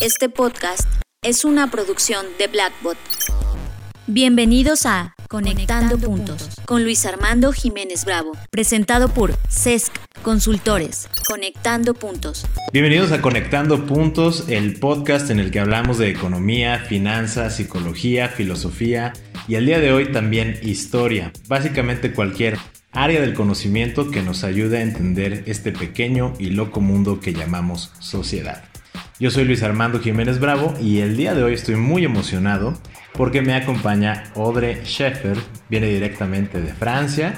Este podcast es una producción de Blackbot. Bienvenidos a Conectando, puntos, con Luis Armando Jiménez Bravo, presentado por CESC Consultores. Conectando Puntos. Bienvenidos a Conectando Puntos, el podcast en el que hablamos de economía, finanzas, psicología, filosofía y el día de hoy también historia. Básicamente cualquier área del conocimiento que nos ayude a entender este pequeño y loco mundo que llamamos sociedad. Yo soy Luis Armando Jiménez Bravo y el día de hoy estoy muy emocionado porque me acompaña Audrey Scheffer, viene directamente de Francia.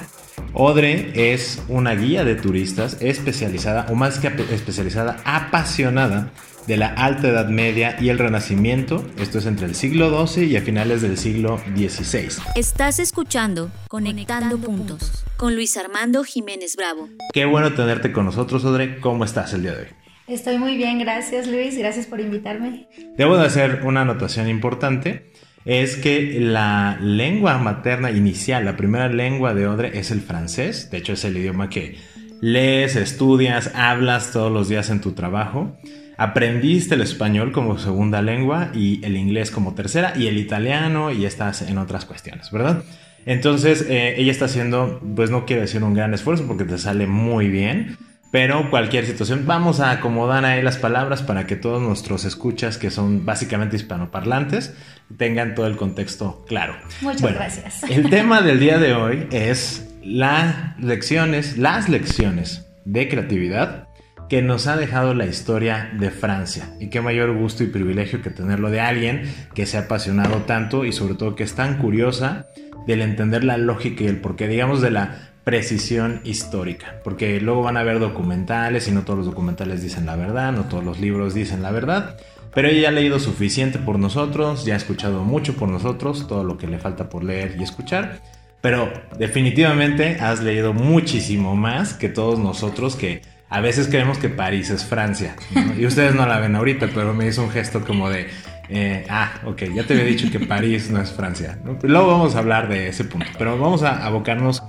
Audrey es una guía de turistas especializada, o más que especializada, apasionada de la Alta Edad Media y el Renacimiento. Esto es entre el siglo XII y a finales del siglo XVI. Estás escuchando Conectando, Puntos con Luis Armando Jiménez Bravo. Qué bueno tenerte con nosotros, Audrey. ¿Cómo estás el día de hoy? Estoy muy bien, gracias Luis, gracias por invitarme. Debo de hacer una anotación importante, es que la lengua materna inicial, la primera lengua de Odre es el francés, de hecho es el idioma que lees, estudias, hablas todos los días en tu trabajo. Aprendiste el español como segunda lengua y el inglés como tercera y el italiano y estás en otras cuestiones, ¿verdad? Entonces eh, ella está haciendo, pues no quiero decir un gran esfuerzo porque te sale muy bien, pero cualquier situación, vamos a acomodar ahí las palabras para que todos nuestros escuchas, que son básicamente hispanoparlantes, tengan todo el contexto claro. Muchas gracias. El tema del día de hoy es las lecciones, las lecciones de creatividad que nos ha dejado la historia de Francia. Y qué mayor gusto y privilegio que tenerlo de alguien que se ha apasionado tanto y sobre todo que es tan curiosa del entender la lógica y el porqué, digamos, de la precisión histórica, porque luego van a ver documentales y no todos los documentales dicen la verdad, no todos los libros dicen la verdad, pero ella ha leído suficiente por nosotros, ya ha escuchado mucho por nosotros, todo lo que le falta por leer y escuchar, pero definitivamente has leído muchísimo más que todos nosotros que a veces creemos que París es Francia, y ustedes no la ven ahorita, pero me hizo un gesto como de... Eh, ah, ok, ya te había dicho que París no es Francia. Luego vamos a hablar de ese punto, pero vamos a abocarnos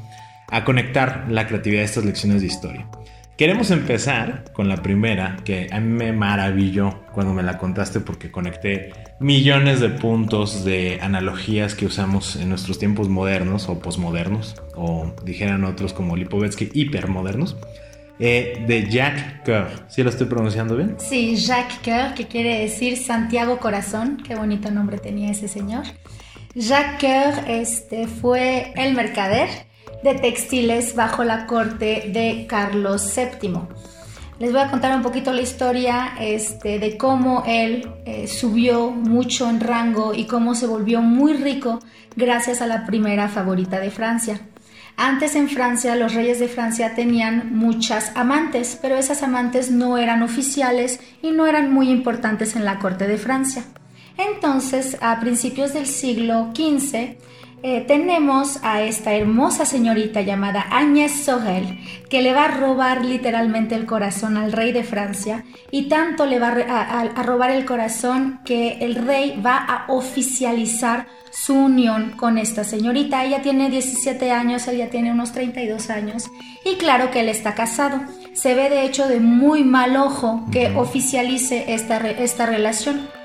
a conectar la creatividad de estas lecciones de historia. Queremos empezar con la primera, que a mí me maravilló cuando me la contaste porque conecté millones de puntos de analogías que usamos en nuestros tiempos modernos o posmodernos, o dijeran otros como Lipovetsky, hipermodernos, eh, de Jacques Coeur. ¿Sí lo estoy pronunciando bien? Sí, Jacques Coeur, que quiere decir Santiago Corazón. Qué bonito nombre tenía ese señor. Jacques Coeur este, fue el mercader de textiles bajo la corte de Carlos VII. Les voy a contar un poquito la historia este, de cómo él eh, subió mucho en rango y cómo se volvió muy rico gracias a la primera favorita de Francia. Antes en Francia los reyes de Francia tenían muchas amantes, pero esas amantes no eran oficiales y no eran muy importantes en la corte de Francia. Entonces, a principios del siglo XV, eh, tenemos a esta hermosa señorita llamada Agnès Sorel, que le va a robar literalmente el corazón al rey de Francia y tanto le va a, robar el corazón que el rey va a oficializar su unión con esta señorita. Ella tiene 17 años, ella tiene unos 32 años y claro que él está casado. Se ve de hecho de muy mal ojo que oficialice esta, esta relación.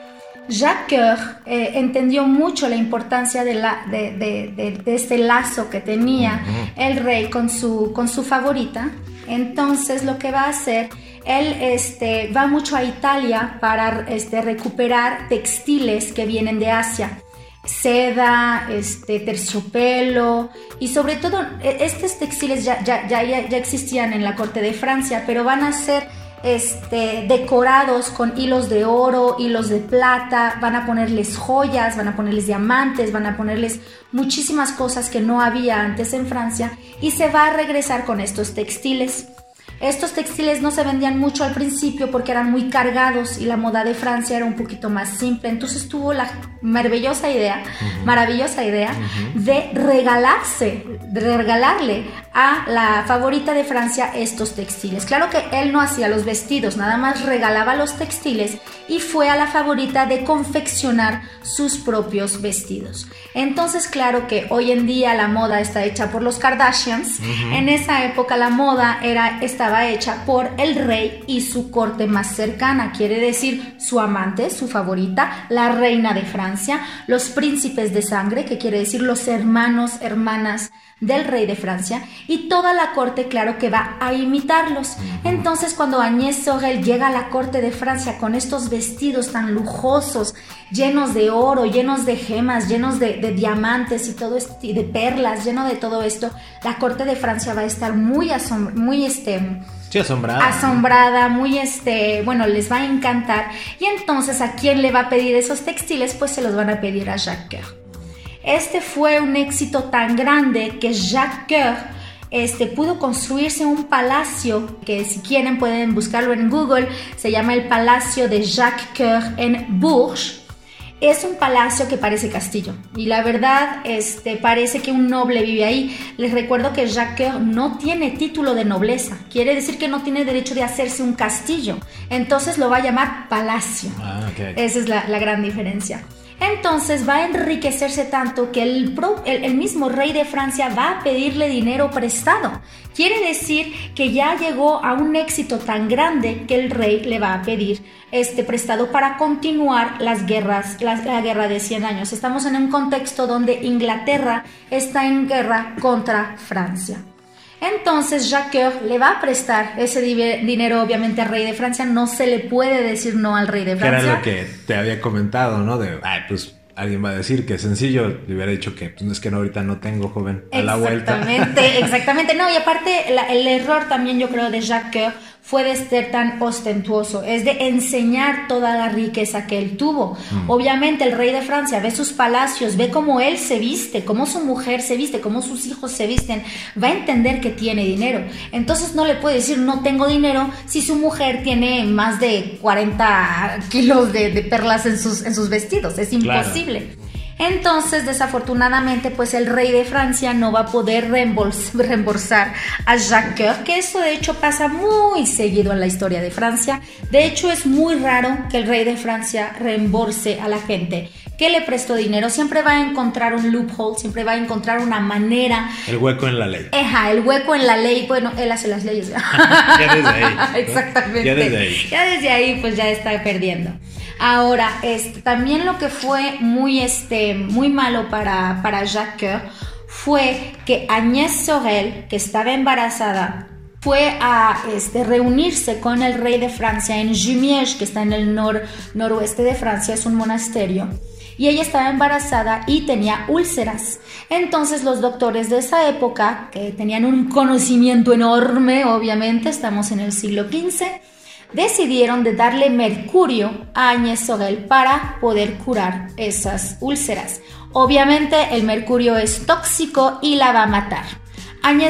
Jacques Coeur eh, entendió mucho la importancia de, la, de, este lazo que tenía el rey con su, con su favorita. Entonces lo que va a hacer, él este, va mucho a Italia para este, recuperar textiles que vienen de Asia. Seda, este, terciopelo y sobre todo e, estos textiles ya, ya, ya, ya existían en la corte de Francia, pero van a ser este, decorados con hilos de oro, hilos de plata, van a ponerles joyas, van a ponerles diamantes, van a ponerles muchísimas cosas que no había antes en Francia y se va a regresar con estos textiles. Estos textiles no se vendían mucho al principio porque eran muy cargados y la moda de Francia era un poquito más simple. Entonces tuvo la maravillosa idea, maravillosa idea de regalarse, de regalarle a la favorita de Francia estos textiles. Claro que él no hacía los vestidos, nada más regalaba los textiles y fue a la favorita de confeccionar sus propios vestidos. Entonces, claro que hoy en día la moda está hecha por los Kardashians. En esa época la moda era estaba estaba hecha por el rey y su corte más cercana, quiere decir su amante, su favorita, la reina de Francia, los príncipes de sangre, que quiere decir los hermanos, hermanas del rey de Francia y toda la corte, claro que va a imitarlos. Entonces, cuando Agnès Sorel llega a la corte de Francia con estos vestidos tan lujosos, llenos de oro, llenos de gemas, llenos de, diamantes y todo esto, y de perlas, lleno de todo esto, la corte de Francia va a estar muy, muy este, asombrada. Asombrada, muy este, bueno, les va a encantar. Y entonces, ¿a quién le va a pedir esos textiles? Pues se los van a pedir a Jacques Coeur. Este fue un éxito tan grande que Jacques Coeur este, pudo construirse un palacio que si quieren pueden buscarlo en Google, se llama el Palacio de Jacques Coeur en Bourges. Es un palacio que parece castillo. Y la verdad este, parece que un noble vive ahí. Les recuerdo que Jacques no tiene título de nobleza, quiere decir que no tiene derecho de hacerse un castillo, entonces lo va a llamar palacio. Ah, Esa es la gran diferencia entonces va a enriquecerse tanto que el, mismo rey de Francia va a pedirle dinero prestado. Quiere decir que ya llegó a un éxito tan grande que el rey le va a pedir este prestado para continuar las guerras, la, la guerra de 100 años. Estamos en un contexto donde Inglaterra está en guerra contra Francia. Entonces Jacques le va a prestar ese dinero obviamente al rey de Francia, no se le puede decir no al rey de Francia. era lo que te había comentado, ¿no? De, ay, pues alguien va a decir que es sencillo, le hubiera dicho que pues, es que no, ahorita no tengo joven a la vuelta. Exactamente, exactamente. No, y aparte el error también yo creo de Jacques fue de ser tan ostentuoso, es de enseñar toda la riqueza que él tuvo. Mm. Obviamente el rey de Francia ve sus palacios, ve cómo él se viste, cómo su mujer se viste, cómo sus hijos se visten, va a entender que tiene dinero. Entonces no le puede decir no tengo dinero si su mujer tiene más de 40 kilos de, perlas en sus, en sus vestidos, es imposible. Entonces, desafortunadamente, pues el rey de Francia no va a poder reembolsar a Jacques Coeur, que eso de hecho pasa muy seguido en la historia de Francia. De hecho, es muy raro que el rey de Francia reembolse a la gente que le prestó dinero. Siempre va a encontrar un loophole, siempre va a encontrar una manera. El hueco en la ley. Ajá, el hueco en la ley. Bueno, él hace las leyes. ya desde ahí. Exactamente. Ya desde ahí. Ya desde ahí, pues ya está perdiendo. Ahora, también lo que fue muy, este, muy malo para, para Jacques Coeur fue que Agnès Sorel, que estaba embarazada, fue a este, reunirse con el rey de Francia en Jumièges, que está en el nor, noroeste de Francia, es un monasterio. Y ella estaba embarazada y tenía úlceras. Entonces los doctores de esa época, que tenían un conocimiento enorme, obviamente, estamos en el siglo XV, decidieron de darle mercurio a Sorel para poder curar esas úlceras. Obviamente el mercurio es tóxico y la va a matar.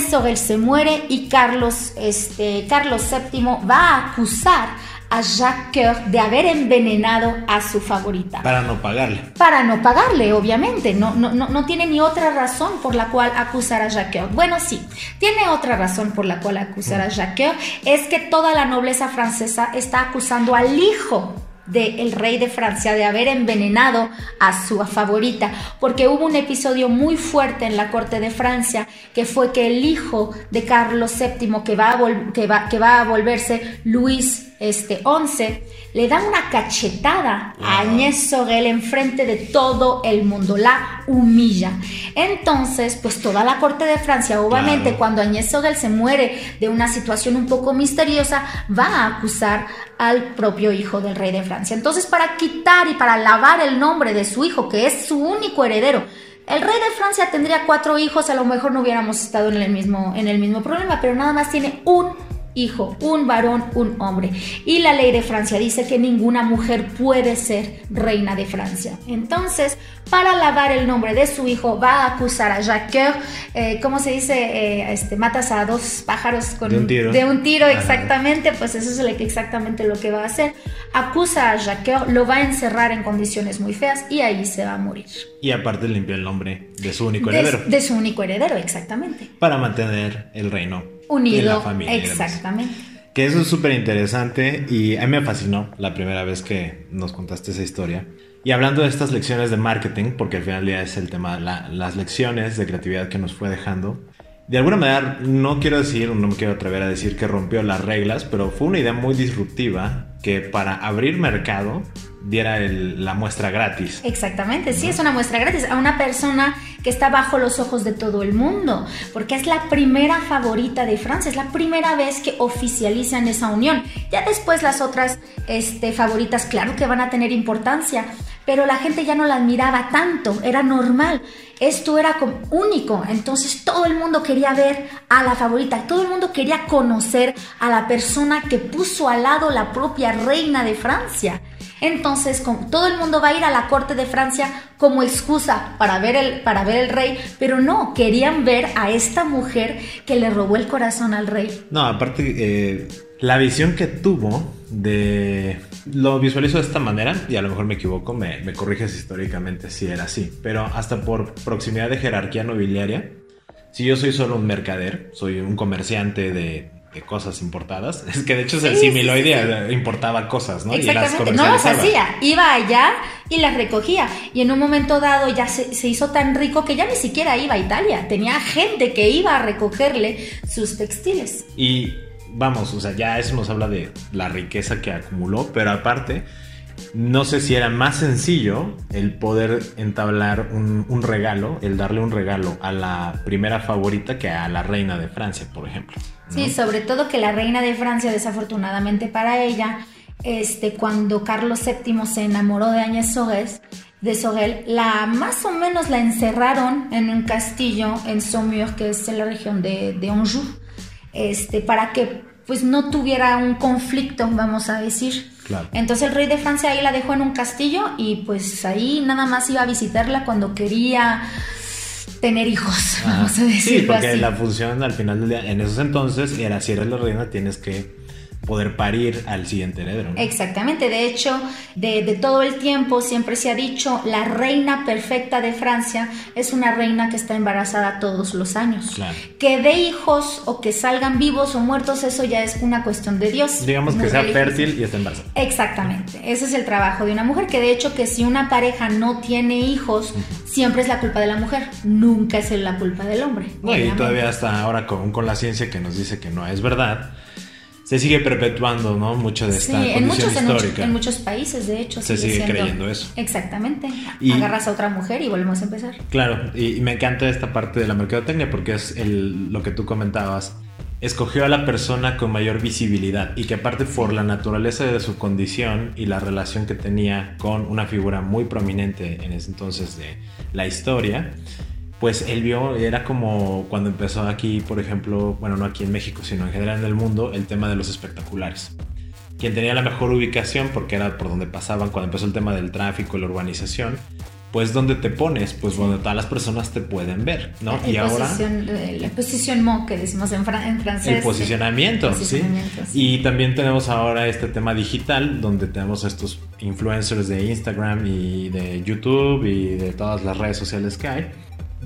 Sorel se muere y Carlos, este, Carlos VII va a acusar a Jacques Coeur de haber envenenado a su favorita. Para no pagarle. Para no pagarle, obviamente. No, no, no, no tiene ni otra razón por la cual acusar a Jacques Coeur. Bueno, sí, tiene otra razón por la cual acusar a mm. Jacques Coeur. Es que toda la nobleza francesa está acusando al hijo del rey de Francia de haber envenenado a su favorita, porque hubo un episodio muy fuerte en la corte de Francia, que fue que el hijo de Carlos VII, que va a, que va, que va a volverse Luis este, 11, le da una cachetada a Agnès Sorel enfrente de todo el mundo, la humilla. Entonces, pues toda la corte de Francia, obviamente, cuando Agnès Sorel se muere de una situación un poco misteriosa, va a acusar al propio hijo del rey de Francia. Entonces, para quitar y para lavar el nombre de su hijo, que es su único heredero, el rey de Francia tendría cuatro hijos, a lo mejor no hubiéramos estado en el mismo, en el mismo problema, pero nada más tiene un hijo, un varón, un hombre. Y la ley de Francia dice que ninguna mujer puede ser reina de Francia. Entonces, para lavar el nombre de su hijo, va a acusar a Jacques, eh, ¿cómo se dice? Eh, este, matas a dos pájaros con de un tiro. De un tiro, exactamente, pues eso es exactamente lo que va a hacer. Acusa a Jacques, lo va a encerrar en condiciones muy feas y ahí se va a morir. Y aparte limpia el nombre de su único heredero. De, su único heredero, exactamente. Para mantener el reino unido. la familia. Exactamente. Que eso es súper interesante y a mí me fascinó la primera vez que nos contaste esa historia. Y hablando de estas lecciones de marketing, porque al final día es el tema, las lecciones de creatividad que nos fue dejando, de alguna manera, no quiero decir, no me quiero atrever a decir que rompió las reglas, pero fue una idea muy disruptiva que para abrir mercado diera la muestra gratis. Exactamente, sí, es una muestra gratis a una persona que está bajo los ojos de todo el mundo, porque es la primera favorita de Francia, es la primera vez que oficializan esa unión. Ya después las otras este, favoritas, claro que van a tener importancia, pero la gente ya no la admiraba tanto, era normal. Esto era como único, entonces todo el mundo quería ver a la favorita, todo el mundo quería conocer a la persona que puso al lado la propia reina de Francia. Entonces, todo el mundo va a ir a la corte de Francia como excusa para ver el, para ver el rey, pero no, querían ver a esta mujer que le robó el corazón al rey. No, aparte, eh, la visión que tuvo de... Lo visualizo de esta manera y a lo mejor me equivoco, me, me corriges históricamente si era así, pero hasta por proximidad de jerarquía nobiliaria, si yo soy solo un mercader, soy un comerciante de de cosas importadas. Es que de hecho el similoide importaba cosas, ¿no? Exactamente. no las hacía, iba allá y las recogía. Y en un momento dado ya se, se, hizo tan rico que ya ni siquiera iba a Italia. Tenía gente que iba a recogerle sus textiles. Y vamos, o sea, ya eso nos habla de la riqueza que acumuló, pero aparte no sé si era más sencillo el poder entablar un, regalo, el darle un regalo a la primera favorita que a la reina de Francia, por ejemplo. Sí, sobre todo que la reina de Francia, desafortunadamente para ella, este, cuando Carlos VII se enamoró de Agnès de Sorel, la más o menos la encerraron en un castillo en Saumur, que es en la región de, de Anjou, este, para que pues no tuviera un conflicto, vamos a decir. Entonces el rey de Francia ahí la dejó en un castillo y pues ahí nada más iba a visitarla cuando quería tener hijos, vamos a decir. Sí, porque la función al final del día, en esos entonces, era si eres la reina tienes que poder parir al siguiente heredero. Exactamente, de hecho, de, todo el tiempo siempre se ha dicho, la reina perfecta de Francia es una reina que está embarazada todos los años. Que dé hijos o que salgan vivos o muertos, eso ya es una cuestión de Dios. Digamos que sea fértil y esté embarazada. Exactamente, ese es el trabajo de una mujer, que de hecho que si una pareja no tiene hijos, siempre es la culpa de la mujer, nunca es la culpa del hombre. y todavía hasta ahora con, con la ciencia que nos dice que no es verdad se sigue perpetuando, ¿no? Mucho de esta sí, en muchos, histórica. En, muchos países, de hecho. Se sigue, creyendo eso. Exactamente. Agarras a otra mujer y volvemos a empezar. Claro, y, me encanta esta parte de la mercadotecnia porque es el, lo que tú comentabas. Escogió a la persona con mayor visibilidad y que aparte por la naturaleza de su condición y la relación que tenía con una figura muy prominente en ese entonces de la historia, pues él vio, era como cuando empezó aquí, por ejemplo, bueno, no aquí en México, sino en general en el mundo, el tema de los espectaculares. Quien tenía la mejor ubicación, porque era por donde pasaban cuando empezó el tema del tráfico, la urbanización, pues donde te pones, pues donde todas las personas te pueden ver, ¿no? y ahora el posicionamiento que decimos en, francés. El posicionamiento, ¿sí? Y también tenemos ahora este tema digital donde tenemos estos influencers de Instagram y de YouTube y de todas las redes sociales que hay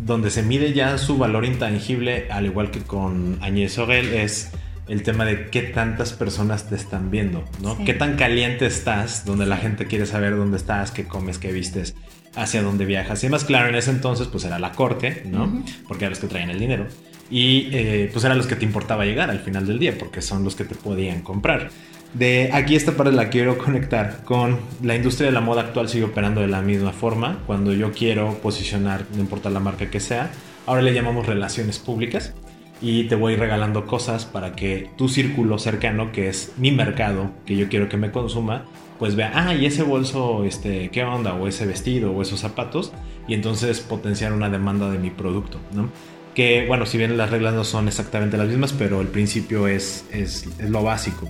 donde se mide ya su valor intangible, al igual que con Agnès Sorel, es el tema de qué tantas personas te están viendo, ¿no? Qué tan caliente estás, donde la gente quiere saber dónde estás, qué comes, qué vistes, hacia dónde viajas. Y más claro, en ese entonces, pues era la corte, ¿no? Porque eran los que traían el dinero. Y eh, pues eran los que te importaba llegar al final del día, porque son los que te podían comprar. De aquí esta parte la quiero conectar con la industria de la moda actual sigue operando de la misma forma. Cuando yo quiero posicionar, no importa la marca que sea, ahora le llamamos relaciones públicas y te voy regalando cosas para que tu círculo cercano, que es mi mercado, que yo quiero que me consuma, pues vea, ah, y ese bolso, este, ¿qué onda? O ese vestido o esos zapatos, y entonces potenciar una demanda de mi producto, ¿no? Que, bueno, si bien las reglas no son exactamente las mismas, pero el principio es, es, es lo básico.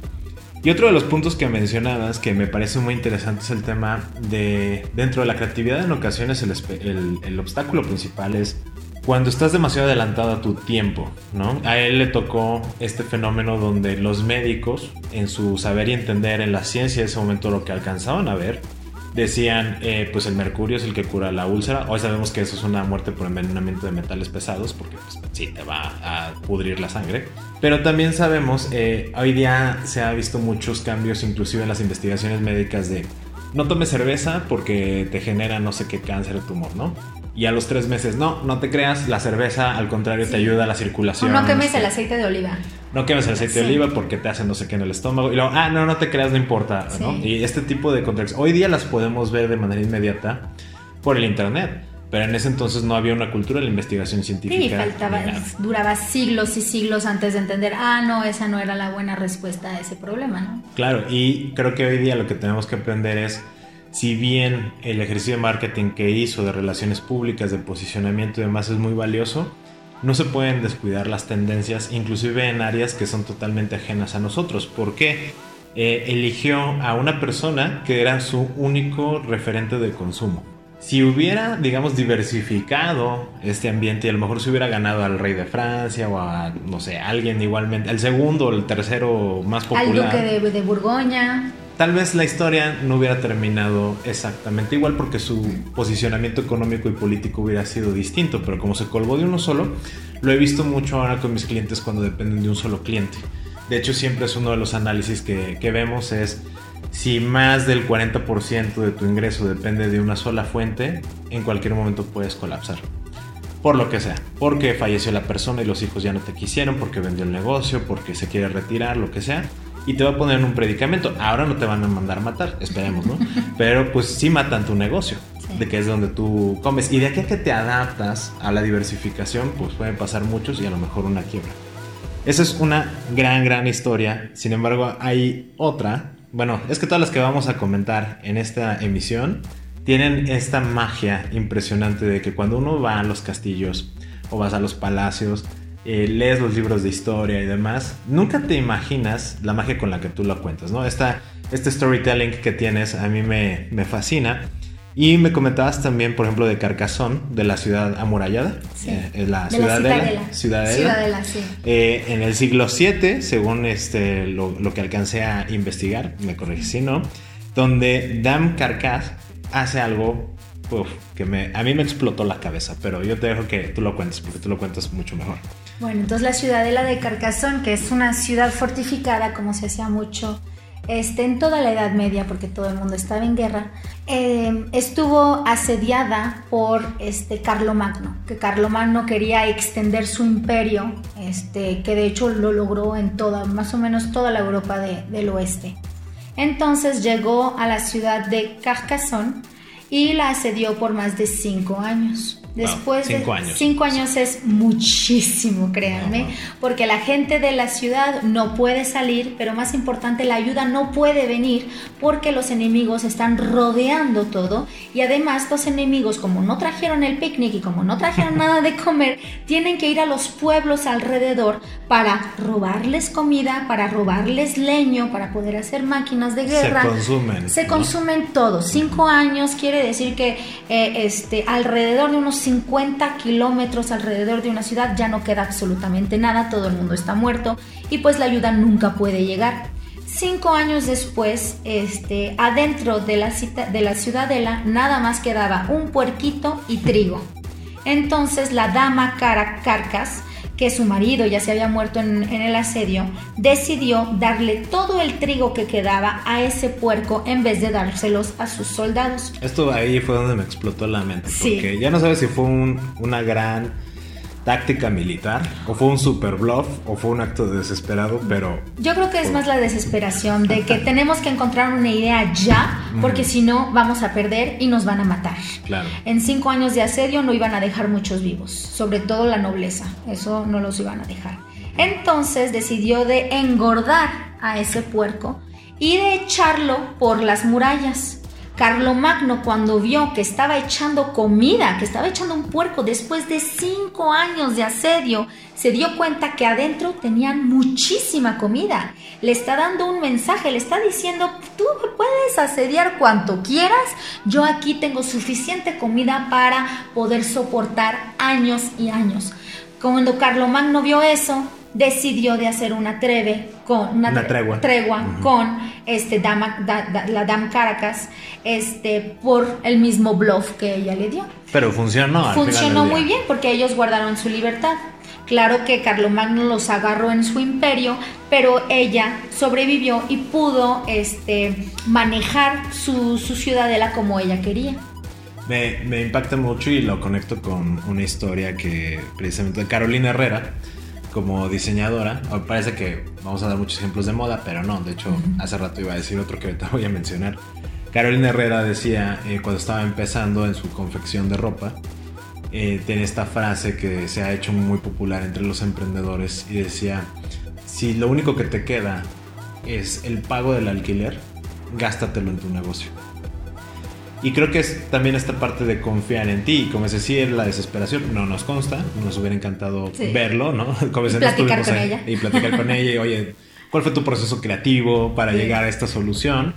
Y otro de los puntos que mencionabas que me parece muy interesante es el tema de dentro de la creatividad en ocasiones el, obstáculo principal es cuando estás demasiado adelantado a tu tiempo, ¿no? A él le tocó este fenómeno donde los médicos, en su saber y entender en la ciencia de ese momento lo que alcanzaban a ver, decían, eh, pues el mercurio es el que cura la úlcera. Hoy sabemos que eso es una muerte por envenenamiento de metales pesados, porque pues, sí te va a pudrir la sangre. Pero también sabemos, eh, hoy día se ha visto muchos cambios, inclusive en las investigaciones médicas de no tomes cerveza porque te genera no sé qué cáncer o tumor, ¿no? Y a los tres meses, no, no te creas, la cerveza al contrario te ayuda a la circulación. O no quemes el aceite de oliva. No quemes el aceite de oliva porque te hace no sé qué en el estómago. Y luego, ah, no, no te creas, no importa. ¿no? Y este tipo de contextos, hoy día las podemos ver de manera inmediata por el internet. Pero en ese entonces no había una cultura de la investigación científica. Sí, faltaba, duraba siglos y siglos antes de entender, ah, no, esa no era la buena respuesta a ese problema, ¿no? Claro, y creo que hoy día lo que tenemos que aprender es si bien el ejercicio de marketing que hizo de relaciones públicas, de posicionamiento y demás es muy valioso, no se pueden descuidar las tendencias, inclusive en áreas que son totalmente ajenas a nosotros. ¿Por qué? Eh, eligió a una persona que era su único referente de consumo. Si hubiera, digamos, diversificado este ambiente y a lo mejor se hubiera ganado al rey de Francia o a, no sé, alguien igualmente, el segundo o el tercero más popular. Al duque de, de Borgoña tal vez la historia no hubiera terminado exactamente igual porque su posicionamiento económico y político hubiera sido distinto, pero como se colgó de uno solo, lo he visto mucho ahora con mis clientes cuando dependen de un solo cliente. De hecho, siempre es uno de los análisis que, vemos es si más del 40% de tu ingreso depende de una sola fuente, en cualquier momento puedes colapsar. Por lo que sea, porque falleció la persona y los hijos ya no te quisieron, porque vendió el negocio, porque se quiere retirar, lo que sea y te va a poner en un predicamento. Ahora no te van a mandar matar, esperemos, ¿no? Pero pues sí matan tu negocio, de que es donde tú comes. Y de aquí a que te adaptas a la diversificación, pues pueden pasar muchos y a lo mejor una quiebra. Esa es una gran, gran historia. Sin embargo, hay otra. Bueno, es que todas las que vamos a comentar en esta emisión tienen esta magia impresionante de que cuando uno va a los castillos o vas a los palacios, eh, lees los libros de historia y demás, nunca te imaginas la magia con la que tú lo cuentas, ¿no? Esta, este storytelling que tienes a mí me, me fascina. Y me comentabas también, por ejemplo, de Carcassonne, de la ciudad amurallada, sí. eh, la, ciudadela, ciudadela. Ciudadela. sí. Eh, en el siglo VII, según este, lo, lo, que alcancé a investigar, me corregí si no, donde Dame Carcass hace algo que me, a mí me explotó la cabeza, pero yo te dejo que tú lo cuentes, porque tú lo cuentas mucho mejor. Bueno, entonces la ciudadela de Carcassonne, que es una ciudad fortificada, como se hacía mucho este, en toda la Edad Media, porque todo el mundo estaba en guerra, eh, estuvo asediada por este, Carlomagno, que Carlomagno quería extender su imperio, este, que de hecho lo logró en toda, más o menos toda la Europa del oeste. Entonces llegó a la ciudad de Carcassonne y la asedió por más de cinco años. Después cinco de años. cinco años es muchísimo, créanme, porque la gente de la ciudad no puede salir, pero más importante, la ayuda no puede venir porque los enemigos están rodeando todo y además los enemigos, como no trajeron el picnic y como no trajeron nada de comer, tienen que ir a los pueblos alrededor para robarles comida, para robarles leño, para poder hacer máquinas de guerra. Se consumen. Se consumen todo. Cinco años quiere decir que eh, este, alrededor de unos 50 kilómetros alrededor de una ciudad ya no queda absolutamente nada, todo el mundo está muerto y pues la ayuda nunca puede llegar. Cinco años después, este, adentro de la, de la ciudadela nada más quedaba un puerquito y trigo. Entonces la dama Caracas que su marido ya se había muerto en, el asedio, decidió darle todo el trigo que quedaba a ese puerco en vez de dárselos a sus soldados. Esto ahí fue donde me explotó la mente, porque ya no sabes si fue una gran táctica militar, o fue un super bluff, o fue un acto desesperado, pero... Yo creo que es más la desesperación de que tenemos que encontrar una idea ya, porque si no vamos a perder y nos van a matar. Claro. En cinco años de asedio no iban a dejar muchos vivos, sobre todo la nobleza, eso no los iban a dejar. Entonces decidió de engordar a ese puerco y de echarlo por las murallas. Carlomagno cuando vio que estaba echando comida, que estaba echando un puerco después de cinco años de asedio, se dio cuenta que adentro tenían muchísima comida. Le está dando un mensaje, le está diciendo, tú puedes asediar cuanto quieras, yo aquí tengo suficiente comida para poder soportar años y años. Cuando Carlomagno vio eso, decidió de hacer una treve con una, tregua, con este dama, la Dam Caracas este por el mismo bluff que ella le dio. Pero funcionó. Funcionó muy bien porque ellos guardaron su libertad. Claro que Carlomagno los agarró en su imperio, pero ella sobrevivió y pudo este, manejar su, su ciudadela como ella quería. Me, me impacta mucho y lo conecto con una historia que precisamente de Carolina Herrera como diseñadora. Parece que vamos a dar muchos ejemplos de moda, pero no. De hecho, hace rato iba a decir otro que ahorita voy a mencionar. Carolina Herrera decía eh, cuando estaba empezando en su confección de ropa, eh, tiene esta frase que se ha hecho muy popular entre los emprendedores y decía, si lo único que te queda es el pago del alquiler, gástatelo en tu negocio. Y creo que es también esta parte de confiar en ti. Como es decir, la desesperación no nos consta, nos hubiera encantado verlo, ¿no? Como y platicar con ella. Y platicar con ella y, oye, ¿cuál fue tu proceso creativo para llegar a esta solución?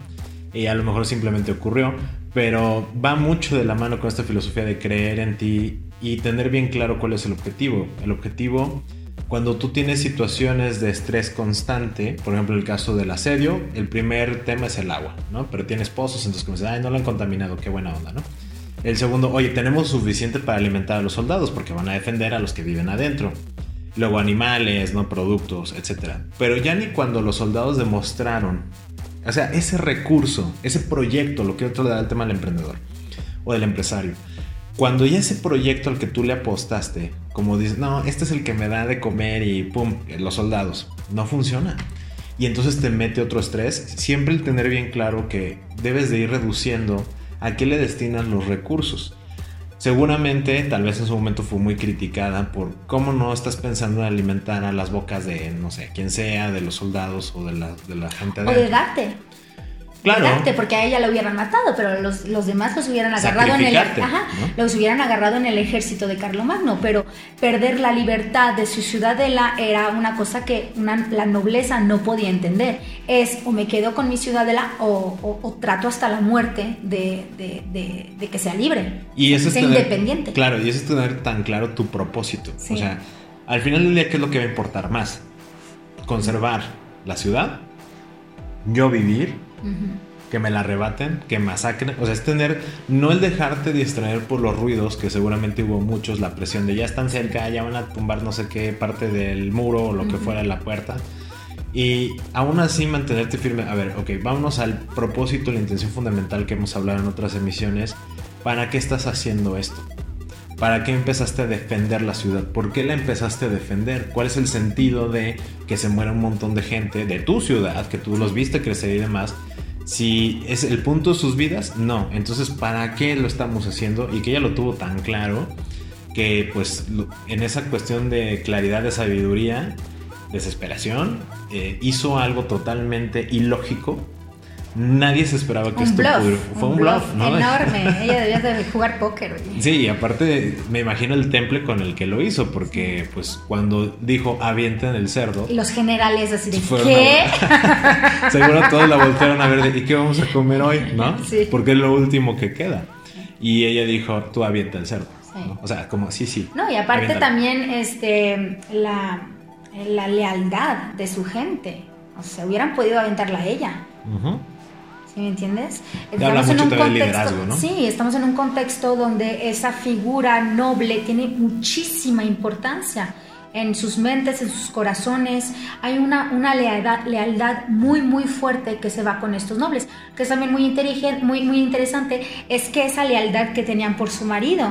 Y a lo mejor simplemente ocurrió, pero va mucho de la mano con esta filosofía de creer en ti y tener bien claro cuál es el objetivo. El objetivo cuando tú tienes situaciones de estrés constante, por ejemplo el caso del asedio, el primer tema es el agua, ¿no? Pero tienes pozos, entonces como dices, ay, no lo han contaminado, qué buena onda, ¿no? El segundo, oye, tenemos suficiente para alimentar a los soldados porque van a defender a los que viven adentro. Luego animales, ¿no? Productos, etc. Pero ya ni cuando los soldados demostraron, o sea, ese recurso, ese proyecto, lo le da el tema del emprendedor o del empresario, cuando ya ese proyecto al que tú le apostaste, como dices, no, este es el que me da de comer y pum, los soldados, no funciona. Y entonces te mete otro estrés. Siempre el tener bien claro que debes de ir reduciendo a qué le destinan los recursos. Seguramente, tal vez en su momento fue muy criticada por cómo no estás pensando en alimentar a las bocas de, no sé, quien sea, de los soldados o de la, de la gente. O de darte. Claro. porque a ella la hubieran matado, pero los, los demás los hubieran agarrado en el ajá, los hubieran agarrado en el ejército de Carlomagno, pero perder la libertad de su ciudadela era una cosa que la nobleza no podía entender. Es o me quedo con mi ciudadela o, o, trato hasta la muerte de, de, de, que sea libre, y eso es independiente. Claro, y eso es tener tan claro tu propósito. O sea, al final del día, ¿qué es lo que va a importar más? Conservar la ciudad, yo vivir que me la arrebaten, que masacren. O sea, es tener, no el dejarte distraer por los ruidos, que seguramente hubo muchos, la presión de ya están cerca, ya van a tumbar no sé qué parte del muro o lo que fuera la puerta. Y aún así mantenerte firme. A ver, ok, vámonos al propósito, la intención fundamental que hemos hablado en otras emisiones. ¿Para qué estás haciendo esto? ¿Para qué empezaste a defender la ciudad? ¿Por qué la empezaste a defender? ¿Cuál es el sentido de que se muera un montón de gente de tu ciudad, que tú los viste crecer y demás? Si es el punto de sus vidas, no. Entonces, ¿para qué lo estamos haciendo? Y que ella lo tuvo tan claro que pues en esa cuestión de claridad, de sabiduría, desesperación, eh, hizo algo totalmente ilógico Nadie se esperaba que esto pudiera. Fue un, bluff, ¿no? Enorme. Ella debía de jugar póker. Sí, y aparte me imagino el temple con el que lo hizo, porque pues cuando dijo avienten el cerdo. Y los generales así de ¿qué? Seguro todos la voltearon a ver de ¿y qué vamos a comer hoy? ¿No? Sí. Porque es lo último que queda. Y ella dijo, tú avienta el cerdo. O sea, como sí, sí. No, y aparte también este la, la lealtad de su gente. O sea, hubieran podido aventarla a ella. ¿Sí me entiendes? Estamos en un contexto, ¿no? Sí, estamos en un contexto donde esa figura noble tiene muchísima importancia en sus mentes, en sus corazones. Hay una, una lealtad, lealtad muy, muy fuerte que se va con estos nobles, que es también muy, muy, muy interesante, es que esa lealtad que tenían por su marido,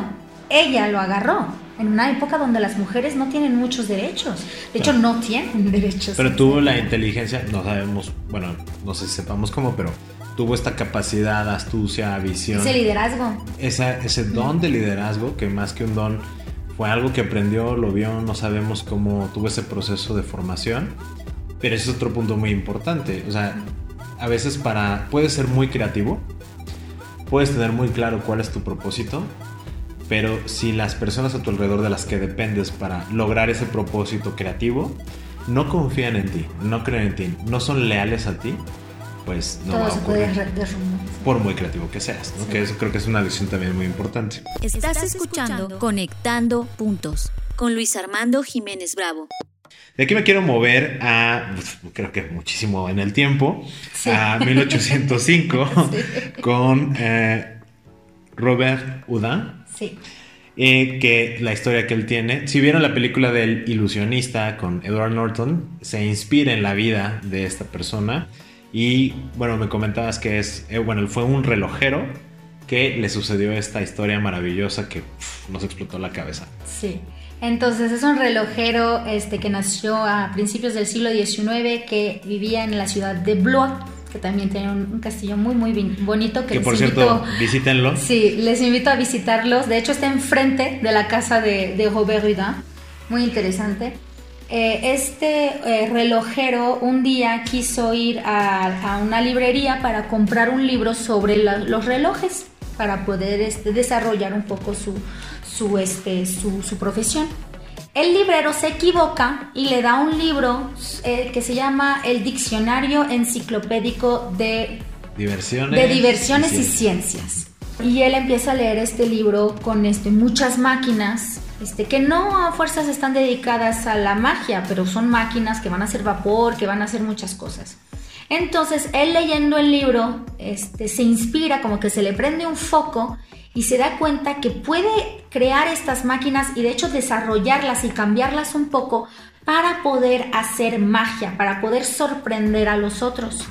ella lo agarró en una época donde las mujeres no tienen muchos derechos. De hecho, no tienen derechos. Pero tuvo la inteligencia, no sabemos, bueno, no sé si sepamos cómo, pero tuvo esta capacidad, astucia, visión. Ese liderazgo. ese don de liderazgo, que más que un don fue algo que aprendió, lo vio, no sabemos cómo tuvo ese proceso de formación. Pero ese es otro punto muy importante. O sea, a veces para. Puedes ser muy creativo, puedes tener muy claro cuál es tu propósito, pero si las personas a tu alrededor de las que dependes para lograr ese propósito creativo no confían en ti, no creen en ti, no son leales a ti, pues no va a ocurrir. Por muy creativo que seas, ¿no? que eso creo que es una lección también muy importante. Estás escuchando Conectando Puntos con Luis Armando Jiménez Bravo. De aquí me quiero mover a, pues, creo que muchísimo en el tiempo, a 1805 con eh, Robert Houdin. Sí. Eh, que la historia que él tiene, si vieron la película del ilusionista con Edward Norton, se inspira en la vida de esta persona y bueno, me comentabas que es, eh, bueno, fue un relojero que le sucedió esta historia maravillosa que nos explotó la cabeza. Sí. Entonces es un relojero este, que nació a principios del siglo XIX, que vivía en la ciudad de Blois, que también tiene un, castillo muy, muy bonito. Que, por cierto, visítenlo. Sí, les invito a visitarlos. De hecho, está enfrente de la casa de, de Robert Houdin. Muy interesante. Eh, este eh, relojero un día quiso ir a, una librería para comprar un libro sobre los relojes para poder este, desarrollar un poco su, su, este, su, profesión. El librero se equivoca y le da un libro eh, que se llama El Diccionario Enciclopédico de Diversiones, de diversiones y, ciencias. y él empieza a leer este libro con este, muchas máquinas este, que no a fuerzas están dedicadas a la magia, pero son máquinas que van a hacer vapor, que van a hacer muchas cosas. Entonces, él leyendo el libro, este, se inspira, como que se le prende un foco y se da cuenta que puede crear estas máquinas y de hecho desarrollarlas y cambiarlas un poco para poder hacer magia, para poder sorprender a los otros.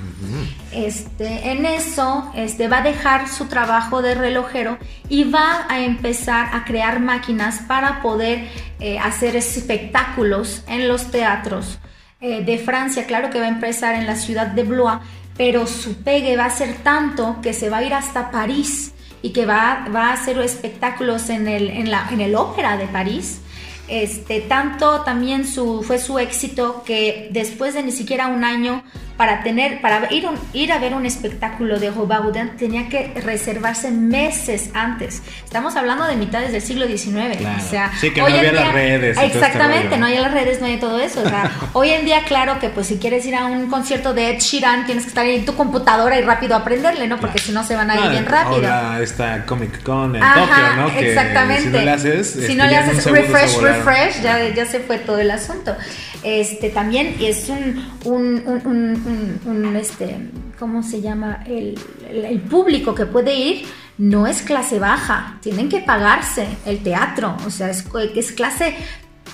este, en eso este, va a dejar su trabajo de relojero y va a empezar a crear máquinas para poder eh, hacer espectáculos en los teatros eh, de Francia. Claro que va a empezar en la ciudad de Blois, pero su pegue va a ser tanto que se va a ir hasta París y que va, va a hacer espectáculos en el, en, la, en el ópera de París. Este, tanto también fue su éxito que después de ni siquiera un año para tener, para ir, ir a ver un espectáculo de Robert tenía que reservarse meses antes. Estamos hablando de mitades del siglo XIX. O sea, sí, que no había las redes. Este exactamente, no hay las redes, no hay todo eso. O sea, hoy en día, claro que pues si quieres ir a un concierto de Ed Sheeran, tienes que estar en tu computadora y rápido aprenderle, ¿no? Porque si no se van a ir bien rápido. Ahora está Comic Con en Tokio, ¿no? Que exactamente. Si no le haces, si no este, le haces refresh, refresh, ya, ya se fue todo el asunto. Este también es un, un, este, ¿cómo se llama? El, el, público que puede ir no es clase baja, tienen que pagarse el teatro, o sea, es, es clase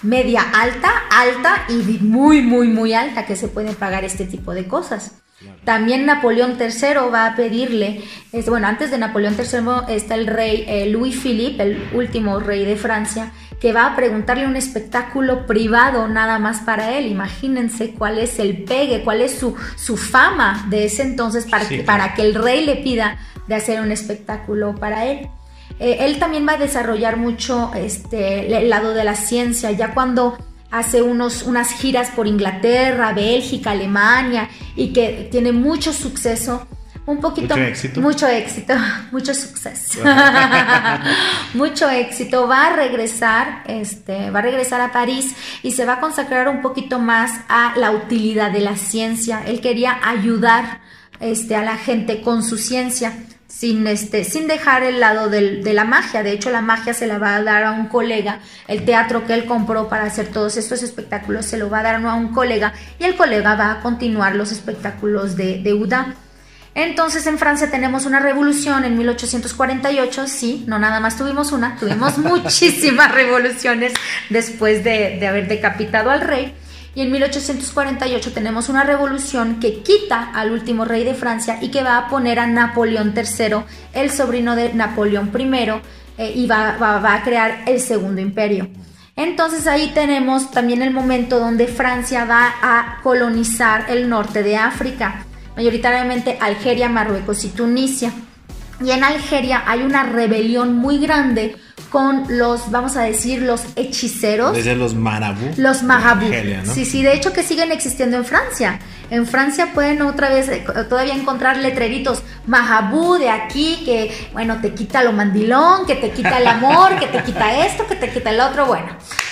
media alta, alta y muy, muy, muy alta que se pueden pagar este tipo de cosas. También Napoleón III va a pedirle, bueno, antes de Napoleón III está el rey eh, Louis Philippe, el último rey de Francia, que va a preguntarle un espectáculo privado nada más para él. Imagínense cuál es el pegue, cuál es su, su fama de ese entonces para, que, para que el rey le pida de hacer un espectáculo para él. Eh, él también va a desarrollar mucho este, el lado de la ciencia, ya cuando hace unos, unas giras por Inglaterra, Bélgica, Alemania y que tiene mucho suceso un poquito. Mucho éxito. Mucho éxito, mucho suceso. mucho éxito. Va a regresar, este, va a regresar a París y se va a consagrar un poquito más a la utilidad de la ciencia. Él quería ayudar este, a la gente con su ciencia. Sin, este, sin dejar el lado de la magia. De hecho, la magia se la va a dar a un colega. El teatro que él compró para hacer todos estos espectáculos se lo va a dar a un colega y el colega va a continuar los espectáculos de, de Uda. Entonces en Francia tenemos una revolución en 1848, sí, no nada más tuvimos una, tuvimos muchísimas revoluciones después de, haber decapitado al rey. Y en 1848 tenemos una revolución que quita al último rey de Francia y que va a poner a Napoleón III, el sobrino de Napoleón I, eh, y va, va a crear el segundo imperio. Entonces ahí tenemos también el momento donde Francia va a colonizar el norte de África mayoritariamente Algeria, Marruecos y Tunisia. Y en Algeria hay una rebelión muy grande con los, vamos a decir, los hechiceros. Desde los marabú. Los marabú. Sí, sí, de hecho que siguen existiendo en Francia. En Francia pueden otra vez eh, todavía encontrar letreritos mahabú de aquí que, bueno, te quita lo mandilón, que te quita el amor, que te quita esto, que te quita el otro. Bueno,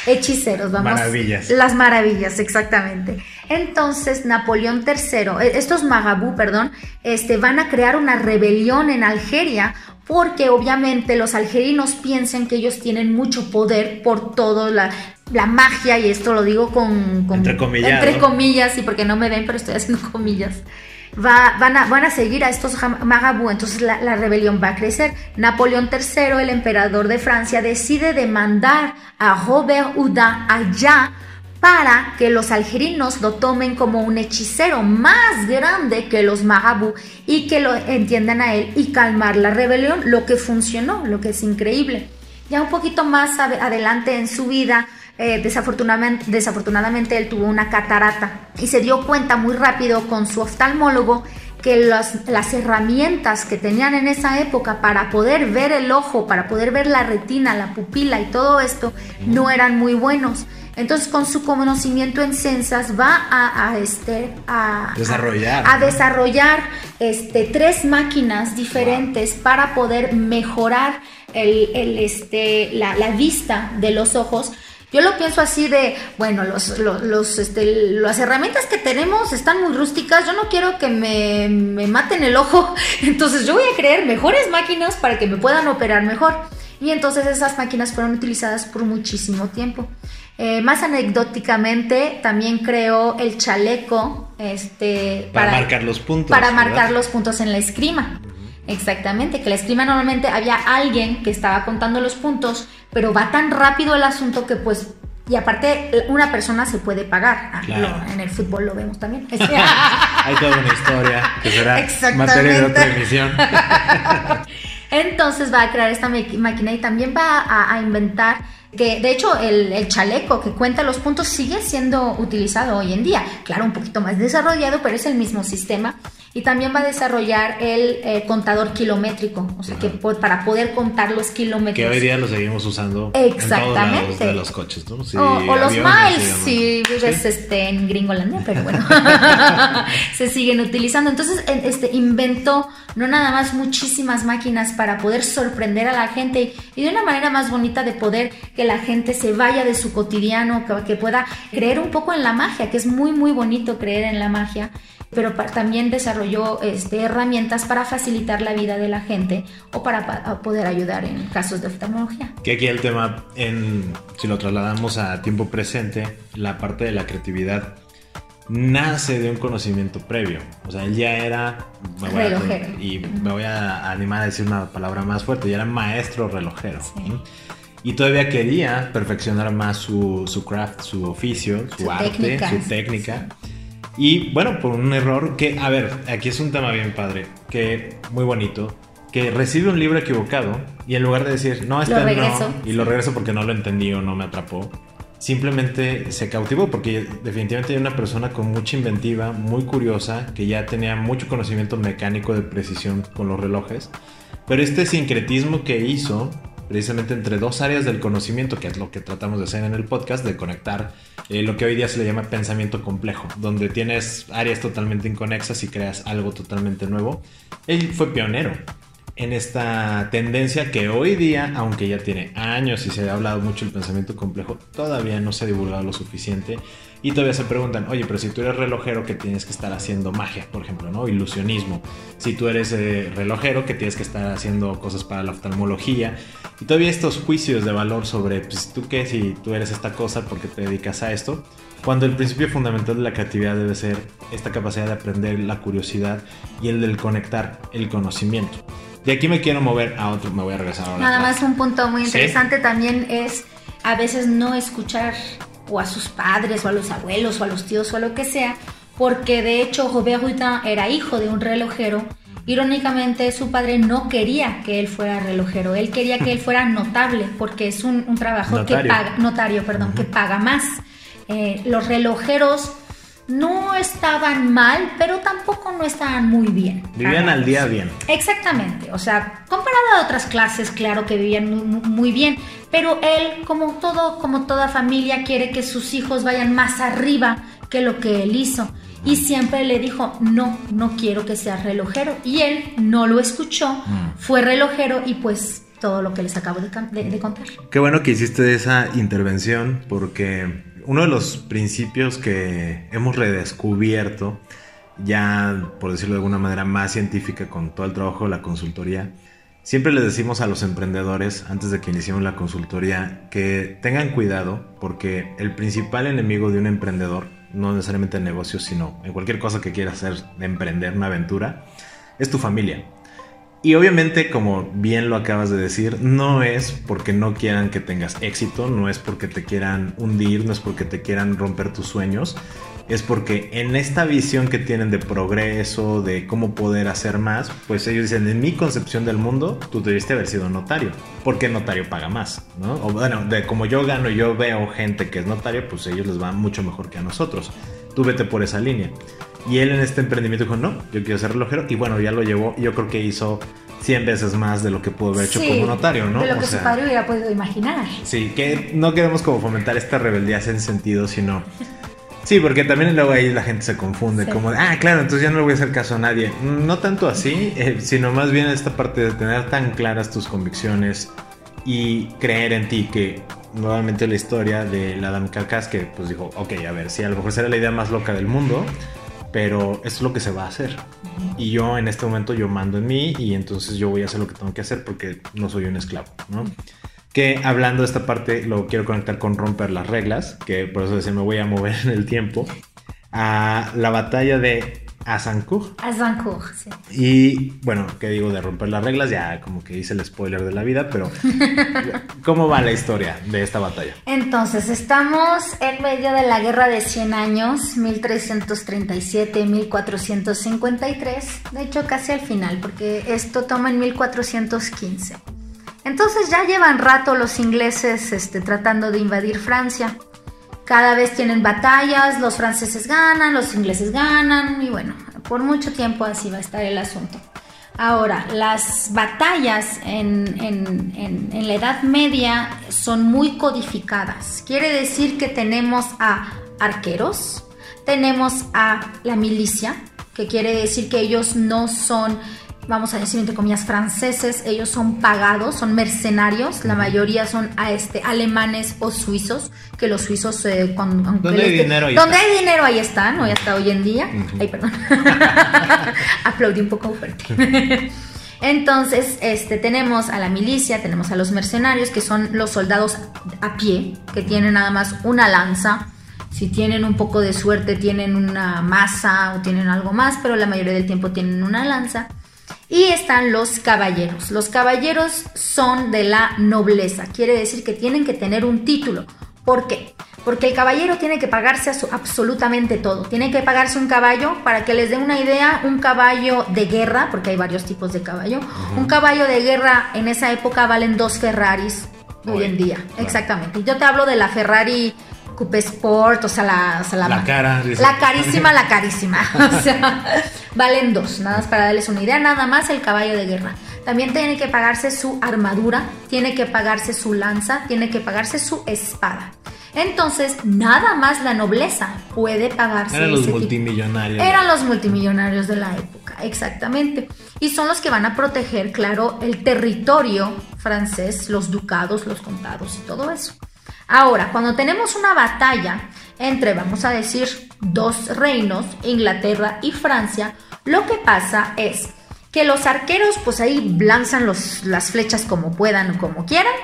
hechiceros, vamos. Maravillas. Las maravillas, exactamente. Entonces, Napoleón III, eh, estos magabú, perdón, este, van a crear una rebelión en Algeria porque obviamente los algerinos piensan que ellos tienen mucho poder por toda la, magia, y esto lo digo con, entre, comillas, entre comillas, y porque no me ven, pero estoy haciendo comillas. Va, van, a, van, a, seguir a estos magabú, entonces la, la, rebelión va a crecer. Napoleón III, el emperador de Francia, decide demandar a Robert Houdin allá para que los algerinos lo tomen como un hechicero más grande que los marabú y que lo entiendan a él y calmar la rebelión, lo que funcionó, lo que es increíble. Ya un poquito más adelante en su vida, eh, desafortunadamente, desafortunadamente él tuvo una catarata y se dio cuenta muy rápido con su oftalmólogo que las, las, herramientas que tenían en esa época para poder ver el ojo, para poder ver la retina, la pupila y todo esto, no eran muy buenos. Entonces, con su conocimiento en censas va a, este, a desarrollar, a, desarrollar este, tres máquinas diferentes para poder mejorar el, este, la, vista de los ojos. Yo lo pienso así de, bueno, los, los, este, las herramientas que tenemos están muy rústicas, yo no quiero que me, me maten el ojo, entonces yo voy a crear mejores máquinas para que me puedan operar mejor. Y entonces esas máquinas fueron utilizadas por muchísimo tiempo. Eh, más anecdóticamente, también creó el chaleco este, para, marcar los puntos. Para marcar los puntos en la esgrima. Exactamente, que la esgrima normalmente había alguien que estaba contando los puntos, pero va tan rápido el asunto que pues y aparte, una persona se puede pagar. Ah, en el fútbol lo vemos también. Hay toda una historia que será materia de otra emisión. Entonces va a crear esta máquina y también va a inventar que de hecho el, chaleco que cuenta los puntos sigue siendo utilizado hoy en día. Claro, un poquito más desarrollado, pero es el mismo sistema. Y también va a desarrollar el eh, contador kilométrico, o sea, que para poder contar los kilómetros. Que hoy día lo seguimos usando Exactamente. En todos de los coches, ¿no? o, los miles, si vives este, en Gringolandia, pero bueno, se siguen utilizando. Entonces, este inventó no nada más muchísimas máquinas para poder sorprender a la gente y de una manera más bonita de poder que la gente se vaya de su cotidiano, que, pueda creer un poco en la magia, que es muy, muy bonito creer en la magia pero también desarrolló este, herramientas para facilitar la vida de la gente o para poder ayudar en casos de oftalmología. Que aquí el tema, en, si lo trasladamos a tiempo presente, la parte de la creatividad nace de un conocimiento previo. O sea, él ya era... relojero. y me voy a animar a decir una palabra más fuerte, ya era maestro relojero. Y todavía quería perfeccionar más su, su craft, su oficio, su, arte, su técnica. Y bueno, por un error que, a ver, aquí es un tema bien padre, que muy bonito, que recibe un libro equivocado y en lugar de decir, no, este no, y lo regreso porque no lo entendí o no me atrapó, simplemente se cautivó porque definitivamente hay una persona con mucha inventiva, muy curiosa, que ya tenía mucho conocimiento mecánico de precisión con los relojes, pero este sincretismo que hizo precisamente entre dos áreas del conocimiento, que es lo que tratamos de hacer en el podcast, de conectar eh, lo que hoy día se le llama pensamiento complejo, donde tienes áreas totalmente inconexas y creas algo totalmente nuevo. Él fue pionero en esta tendencia que hoy día, aunque ya tiene años y se ha hablado mucho del pensamiento complejo, todavía no se ha divulgado lo suficiente y todavía se preguntan, oye, pero si tú eres relojero, que tienes que estar haciendo magia, por ejemplo, ¿no? Ilusionismo. Si tú eres eh, relojero, que tienes que estar haciendo cosas para la oftalmología. Y todavía estos juicios de valor sobre, pues, tú qué, si tú eres esta cosa, porque te dedicas a esto. Cuando el principio fundamental de la creatividad debe ser esta capacidad de aprender, la curiosidad y el del conectar el conocimiento. De aquí me quiero mover a otro, me voy a regresar ahora. Nada más un punto muy interesante también es a veces no escuchar o a sus padres o a los abuelos o a los tíos o a lo que sea, porque de hecho Robert Ruitin era hijo de un relojero. Irónicamente, su padre no quería que él fuera relojero, él quería que él fuera notable, porque es un, trabajo que paga, notario, perdón, que paga más. Eh, los relojeros no estaban mal, pero tampoco no estaban muy bien. Vivían al día bien. Exactamente, o sea, comparado a otras clases, claro que vivían muy, bien, pero él, como todo, como toda familia, quiere que sus hijos vayan más arriba que lo que él hizo. Y siempre le dijo, no, no quiero que seas relojero. Y él no lo escuchó, mm. fue relojero y pues todo lo que les acabo de, de contar. Qué bueno que hiciste esa intervención porque uno de los principios que hemos redescubierto, ya por decirlo de alguna manera más científica con todo el trabajo de la consultoría, siempre les decimos a los emprendedores antes de que iniciemos la consultoría que tengan cuidado porque el principal enemigo de un emprendedor, no necesariamente en negocios, sino en cualquier cosa que quiera hacer, de emprender una aventura, es tu familia. Y obviamente, como bien lo acabas de decir, no es porque no quieran que tengas éxito, no es porque te quieran hundir, no es porque te quieran romper tus sueños, es porque en esta visión que tienen de progreso, de cómo poder hacer más, pues ellos dicen, en mi concepción del mundo, tú debiste haber sido notario, porque notario paga más, ¿no? O bueno, de como yo gano y yo veo gente que es notario, pues ellos les va mucho mejor que a nosotros. Tú vete por esa línea. Y él en este emprendimiento dijo, no, yo quiero ser relojero. Y bueno, ya lo llevó, yo creo que hizo 100 veces más de lo que pudo haber hecho como notario, ¿no? De lo que su padre hubiera podido imaginar. Sí, que no queremos como fomentar esta rebeldía en sentido, sino Sí, porque también luego ahí la gente se confunde, como ah, claro, entonces ya no le voy a hacer caso a nadie. No tanto así, eh, sino más bien esta parte de tener tan claras tus convicciones y creer en ti, que nuevamente la historia de la Adam Carcas, que pues dijo, ok, a ver, sí, a lo mejor será la idea más loca del mundo, pero esto es lo que se va a hacer. Y yo en este momento yo mando en mí y entonces yo voy a hacer lo que tengo que hacer porque no soy un esclavo, ¿no? Que hablando de esta parte, lo quiero conectar con romper las reglas, que por eso decía, me voy a mover en el tiempo, a la batalla de Azancourt. Azancourt, sí. Y bueno, ¿qué digo de romper las reglas? Ya como que hice el spoiler de la vida, pero ¿cómo va la historia de esta batalla? Entonces, estamos en medio de la Guerra de 100 años, 1337-1453, de hecho casi al final, porque esto toma en 1415. Entonces ya llevan rato los ingleses este, tratando de invadir Francia. Cada vez tienen batallas, los franceses ganan, los ingleses ganan y bueno, por mucho tiempo así va a estar el asunto. Ahora, las batallas en, en, la Edad Media son muy codificadas. Quiere decir que tenemos a arqueros, tenemos a la milicia, que quiere decir que ellos no son vamos a decir entre comillas, franceses, ellos son pagados, son mercenarios, la mayoría son a este, alemanes o suizos, que los suizos... Eh, donde hay dinero ahí Donde hay dinero ahí están, hoy hasta hoy en día. Ay, perdón. Aplaudí un poco fuerte. Entonces, este, tenemos a la milicia, tenemos a los mercenarios, que son los soldados a pie, que tienen nada más una lanza. Si tienen un poco de suerte, tienen una masa o tienen algo más, pero la mayoría del tiempo tienen una lanza. Y están los caballeros. Los caballeros son de la nobleza, quiere decir que tienen que tener un título. ¿Por qué? Porque el caballero tiene que pagarse a su, absolutamente todo. Tiene que pagarse un caballo, para que les dé una idea, un caballo de guerra, porque hay varios tipos de caballo. Un caballo de guerra en esa época valen dos Ferraris hoy, en día. Exactamente. Yo te hablo de la Ferrari Coupe Sport, o sea, la, la, cara. La carísima, la carísima. o sea, valen dos, nada más para darles una idea, nada más el caballo de guerra. También tiene que pagarse su armadura, tiene que pagarse su lanza, tiene que pagarse su espada. Entonces, nada más la nobleza puede pagarse. Eran los multimillonarios. Eran los multimillonarios de la época, exactamente. Y son los que van a proteger, claro, el territorio francés, los ducados, los condados y todo eso. Ahora, cuando tenemos una batalla entre, vamos a decir, dos reinos, Inglaterra y Francia, lo que pasa es que los arqueros pues ahí lanzan las flechas como puedan, como quieran.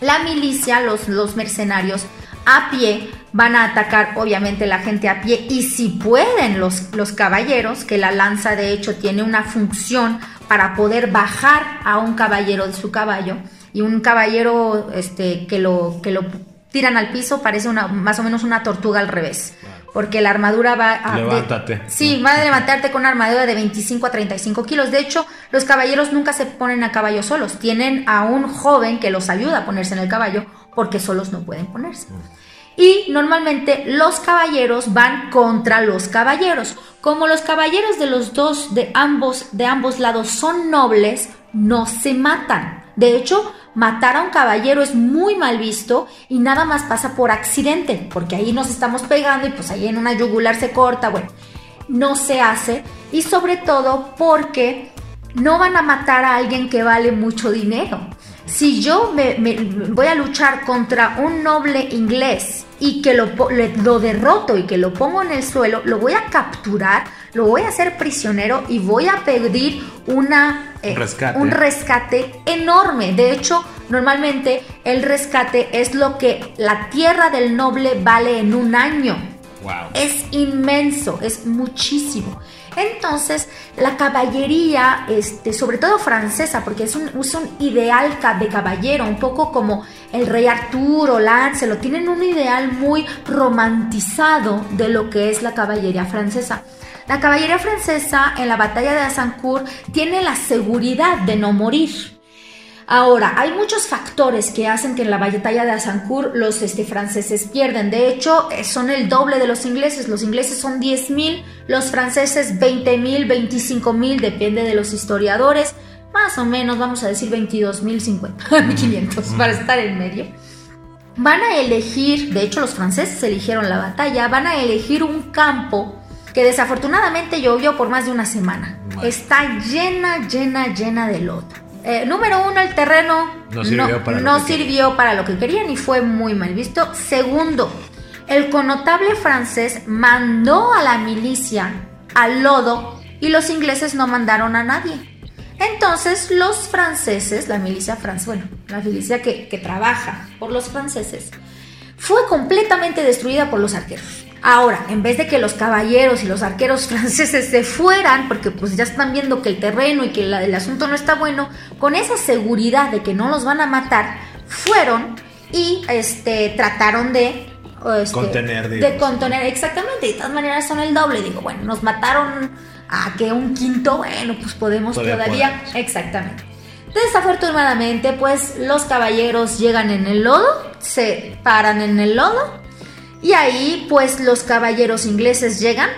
La milicia, los, los mercenarios a pie van a atacar obviamente la gente a pie y si pueden los, los caballeros, que la lanza de hecho tiene una función para poder bajar a un caballero de su caballo y un caballero este, que, lo, que lo tiran al piso, parece una, más o menos una tortuga al revés. Porque la armadura va a... Levántate. sí, va a levantarte con una armadura de 25 a 35 kilos. De hecho, los caballeros nunca se ponen a caballo solos. Tienen a un joven que los ayuda a ponerse en el caballo porque solos no pueden ponerse. Y normalmente los caballeros van contra los caballeros. Como los caballeros de los dos, de ambos, de ambos lados son nobles, no se matan. De hecho, matar a un caballero es muy mal visto y nada más pasa por accidente, porque ahí nos estamos pegando y pues ahí en una yugular se corta, bueno, no se hace y sobre todo porque no van a matar a alguien que vale mucho dinero. Si yo me, voy a luchar contra un noble inglés y que lo, lo derroto y que lo pongo en el suelo, lo voy a capturar, lo voy a hacer prisionero y voy a pedir una, eh, rescate. un rescate enorme. De hecho, normalmente el rescate es lo que la tierra del noble vale en un año. Wow. Es inmenso, es muchísimo. Entonces, la caballería, este, sobre todo francesa, porque es un, es un ideal de caballero, un poco como el rey Arturo, Lancelot, tienen un ideal muy romantizado de lo que es la caballería francesa. La caballería francesa en la batalla de Azincourt tiene la seguridad de no morir. Ahora, hay muchos factores que hacen que en la batalla de Azincourt los este, franceses pierden. De hecho, eh, son el doble de los ingleses. Los ingleses son 10.000, los franceses 20.000, 25.000, depende de los historiadores. Más o menos, vamos a decir 22.000, 50.500 para estar en medio. Van a elegir, de hecho los franceses eligieron la batalla, van a elegir un campo que desafortunadamente llovió por más de una semana. Está llena, llena, llena de lodo. Eh, número uno, el terreno no sirvió, para, lo que sirvió para lo que querían y fue muy mal visto. Segundo, el connotable francés mandó a la milicia al lodo y los ingleses no mandaron a nadie. Entonces los franceses, la milicia francesa, bueno, la milicia que, que trabaja por los franceses, fue completamente destruida por los arqueros. Ahora, en vez de que los caballeros y los arqueros franceses se fueran, porque pues ya están viendo que el terreno y que el asunto no está bueno, con esa seguridad de que no los van a matar, fueron y este, trataron de... Este, contener, De contener, exactamente. De todas maneras son el doble. Digo, bueno, nos mataron a que un quinto, bueno, pues podemos todavía... Exactamente. Desafortunadamente, pues los caballeros llegan en el lodo, se paran en el lodo y ahí pues los caballeros ingleses llegan,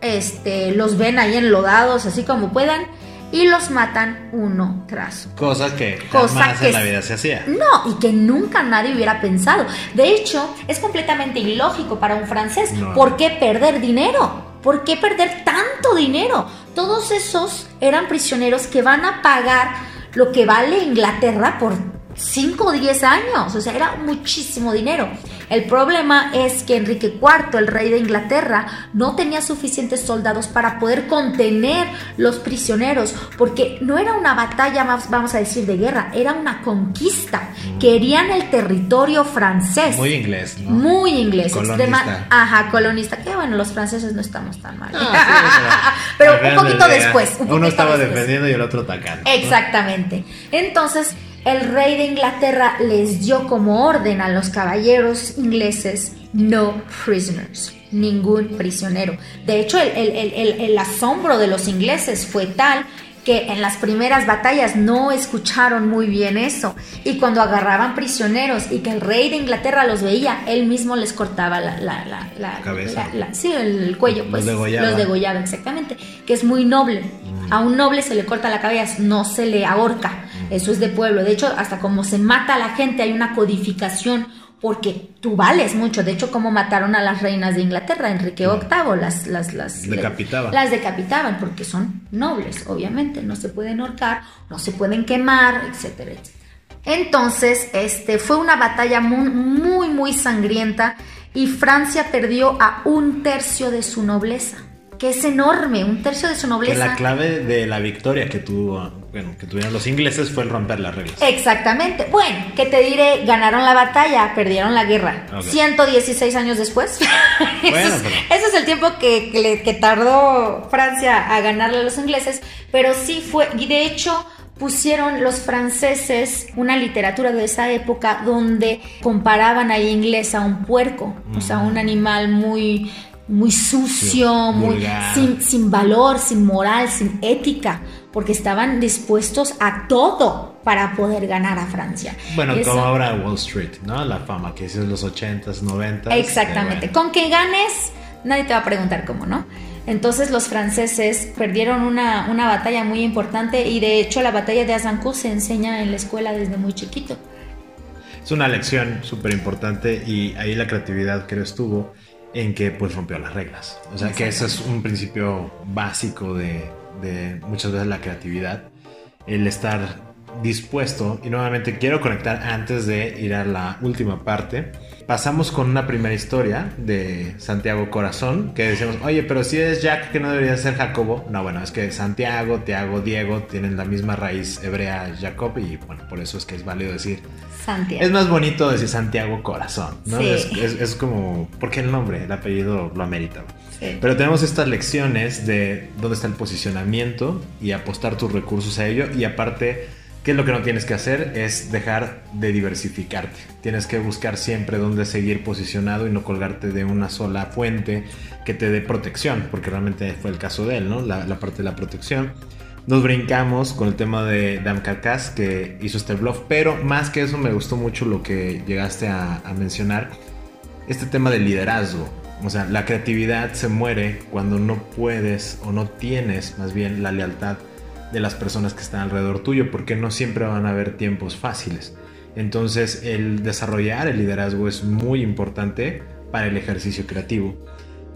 este, los ven ahí enlodados así como puedan y los matan uno tras otro. Cosa que Cosa que en la vida se hacía. No, y que nunca nadie hubiera pensado. De hecho, es completamente ilógico para un francés. ¿Por qué perder dinero? ¿Por qué perder tanto dinero? Todos esos eran prisioneros que van a pagar lo que vale Inglaterra por 5 o 10 años, o sea, era muchísimo dinero. El problema es que Enrique IV, el rey de Inglaterra, no tenía suficientes soldados para poder contener los prisioneros, porque no era una batalla, vamos a decir, de guerra, era una conquista. Mm. Querían el territorio francés. Muy inglés, ¿no? Muy inglés. Colonista. Ajá, colonista. Que bueno, los franceses no estamos tan mal. Pero un poquito después. Uno estaba defendiendo y el otro atacando. Exactamente. Entonces, el rey de Inglaterra les dio como orden a los caballeros ingleses no prisoners, ningún prisionero. De hecho, el, asombro de los ingleses fue tal que en las primeras batallas no escucharon muy bien eso y cuando agarraban prisioneros y que el rey de Inglaterra los veía, él mismo les cortaba la, la, cabeza. sí, el cuello, pues los degollaba. los degollaba exactamente, que es muy noble. Mm. A un noble se le corta la cabeza, no se le ahorca. Eso es de pueblo. De hecho, hasta como se mata a la gente hay una codificación porque tú vales mucho. De hecho, como mataron a las reinas de Inglaterra, Enrique VIII, las, las, las decapitaban. Las decapitaban porque son nobles, obviamente. No se pueden ahorcar, no se pueden quemar, etcétera, etcétera. Entonces, este, fue una batalla muy, muy, muy sangrienta y Francia perdió a un tercio de su nobleza que es enorme, un tercio de su nobleza. la clave de la victoria que tuvo, bueno, que tuvieron los ingleses fue el romper las reglas. Exactamente. Bueno, que te diré, ganaron la batalla, perdieron la guerra. 116 años después. Bueno, ese, es, el tiempo que, que, tardó Francia a ganarle a los ingleses, pero sí fue, y de hecho pusieron los franceses una literatura de esa época donde comparaban al inglés a un puerco, o sea, un animal muy muy sucio, muy sin, sin, valor, sin moral, sin ética, porque estaban dispuestos a todo para poder ganar a Francia. Bueno, como ahora Wall Street, ¿no? La fama que es en los 80s, 90s. Exactamente. Con que ganes, nadie te va a preguntar cómo, ¿no? Entonces los franceses perdieron una, una batalla muy importante y de hecho la batalla de Azincourt se enseña en la escuela desde muy chiquito. Es una lección súper importante y ahí la creatividad creo estuvo en que pues rompió las reglas. O sea que ese es un principio básico de, de muchas veces la creatividad, el estar dispuesto y nuevamente quiero conectar antes de ir a la última parte. Pasamos con una primera historia de Santiago Corazón que decimos, oye, pero si es Jack que no debería ser Jacobo. No, bueno, es que Santiago, Tiago, Diego tienen la misma raíz hebrea Jacob y bueno, por eso es que es válido decir Santiago. Es más bonito decir Santiago Corazón, ¿no? Es, como, porque el nombre, el apellido lo amerita. Pero tenemos estas lecciones de dónde está el posicionamiento y apostar tus recursos a ello. Y aparte, ¿qué es lo que no tienes que hacer? Es dejar de diversificarte. Tienes que buscar siempre dónde seguir posicionado y no colgarte de una sola fuente que te dé protección, porque realmente fue el caso de él, ¿no? La, la parte de la protección. Nos brincamos con el tema de Dan Carcass que hizo este bluff, pero más que eso me gustó mucho lo que llegaste a, a mencionar, este tema del liderazgo. O sea, la creatividad se muere cuando no puedes o no tienes más bien la lealtad de las personas que están alrededor tuyo, porque no siempre van a haber tiempos fáciles. Entonces, el desarrollar el liderazgo es muy importante para el ejercicio creativo.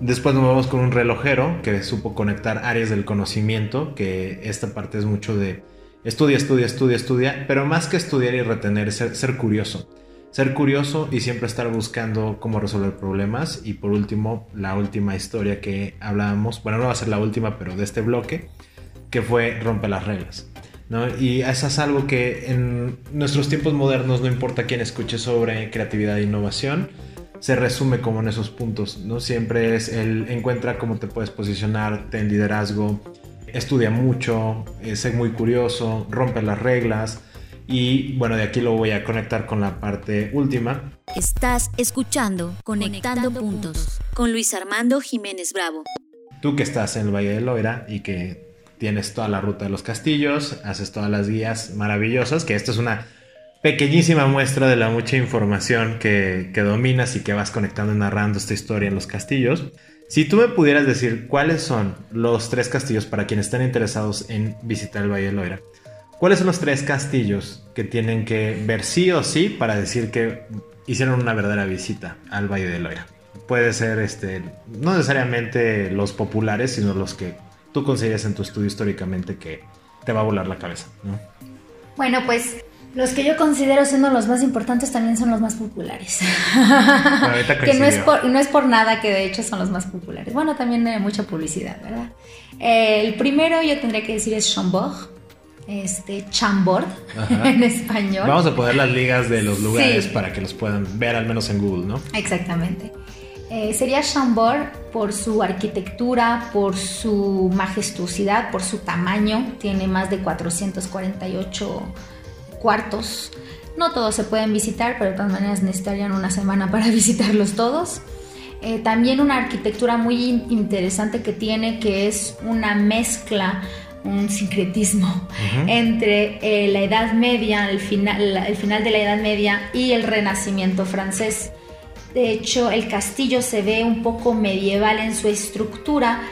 Después nos vamos con un relojero que supo conectar áreas del conocimiento, que esta parte es mucho de estudia, estudia, estudia, estudia, pero más que estudiar y retener, ser, ser curioso. Ser curioso y siempre estar buscando cómo resolver problemas. Y por último, la última historia que hablábamos, bueno, no va a ser la última, pero de este bloque, que fue rompe las reglas. ¿no? Y eso es algo que en nuestros tiempos modernos no importa quién escuche sobre creatividad e innovación, se resume como en esos puntos, ¿no? Siempre es el encuentra cómo te puedes posicionar, ten liderazgo, estudia mucho, eh, sé muy curioso, rompe las reglas y bueno, de aquí lo voy a conectar con la parte última. Estás escuchando Conectando, puntos, con Luis Armando Jiménez Bravo. Tú que estás en el Valle de Loira y que tienes toda la ruta de los castillos, haces todas las guías maravillosas, que esto es una pequeñísima muestra de la mucha información que, que, dominas y que vas conectando y narrando esta historia en los castillos. Si tú me pudieras decir cuáles son los tres castillos para quienes estén interesados en visitar el Valle de Loira, ¿cuáles son los tres castillos que tienen que ver sí o sí para decir que hicieron una verdadera visita al Valle de Loira? Puede ser, este, no necesariamente los populares, sino los que tú consideras en tu estudio históricamente que te va a volar la cabeza, ¿no? Bueno, pues los que yo considero siendo los más importantes también son los más populares. que no es, por, no es por nada que de hecho son los más populares. Bueno, también hay mucha publicidad, ¿verdad? el primero yo tendría que decir es Chambord. Este, Chambord en español. Vamos a poner las ligas de los lugares sí. para que los puedan ver al menos en Google, ¿no? Exactamente. Eh, sería Chambord por su arquitectura, por su majestuosidad, por su tamaño. Tiene más de 448 cuartos. No todos se pueden visitar, pero de todas maneras necesitarían una semana para visitarlos todos. Eh, también una arquitectura muy interesante que tiene, que es una mezcla, un sincretismo uh -huh. entre eh, la Edad Media, el final, el final de la Edad Media y el Renacimiento francés. De hecho, el castillo se ve un poco medieval en su estructura,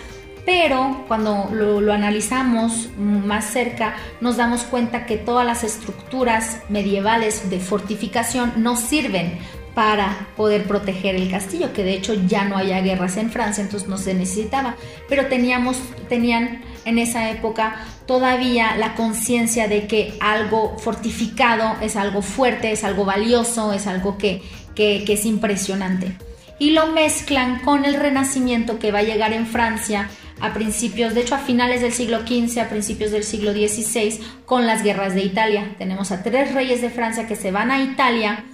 pero cuando lo, analizamos más cerca nos damos cuenta que todas las estructuras medievales de fortificación no sirven para poder proteger el castillo, que de hecho ya no haya guerras en Francia, entonces no se necesitaba, pero teníamos, tenían en esa época todavía la conciencia de que algo fortificado es algo fuerte, es algo valioso, es algo que, que, es impresionante. Y lo mezclan con el renacimiento que va a llegar en Francia a principios, de hecho a finales del siglo XV, a principios del siglo XVI, con las guerras de Italia. Tenemos a tres reyes de Francia que se van a Italia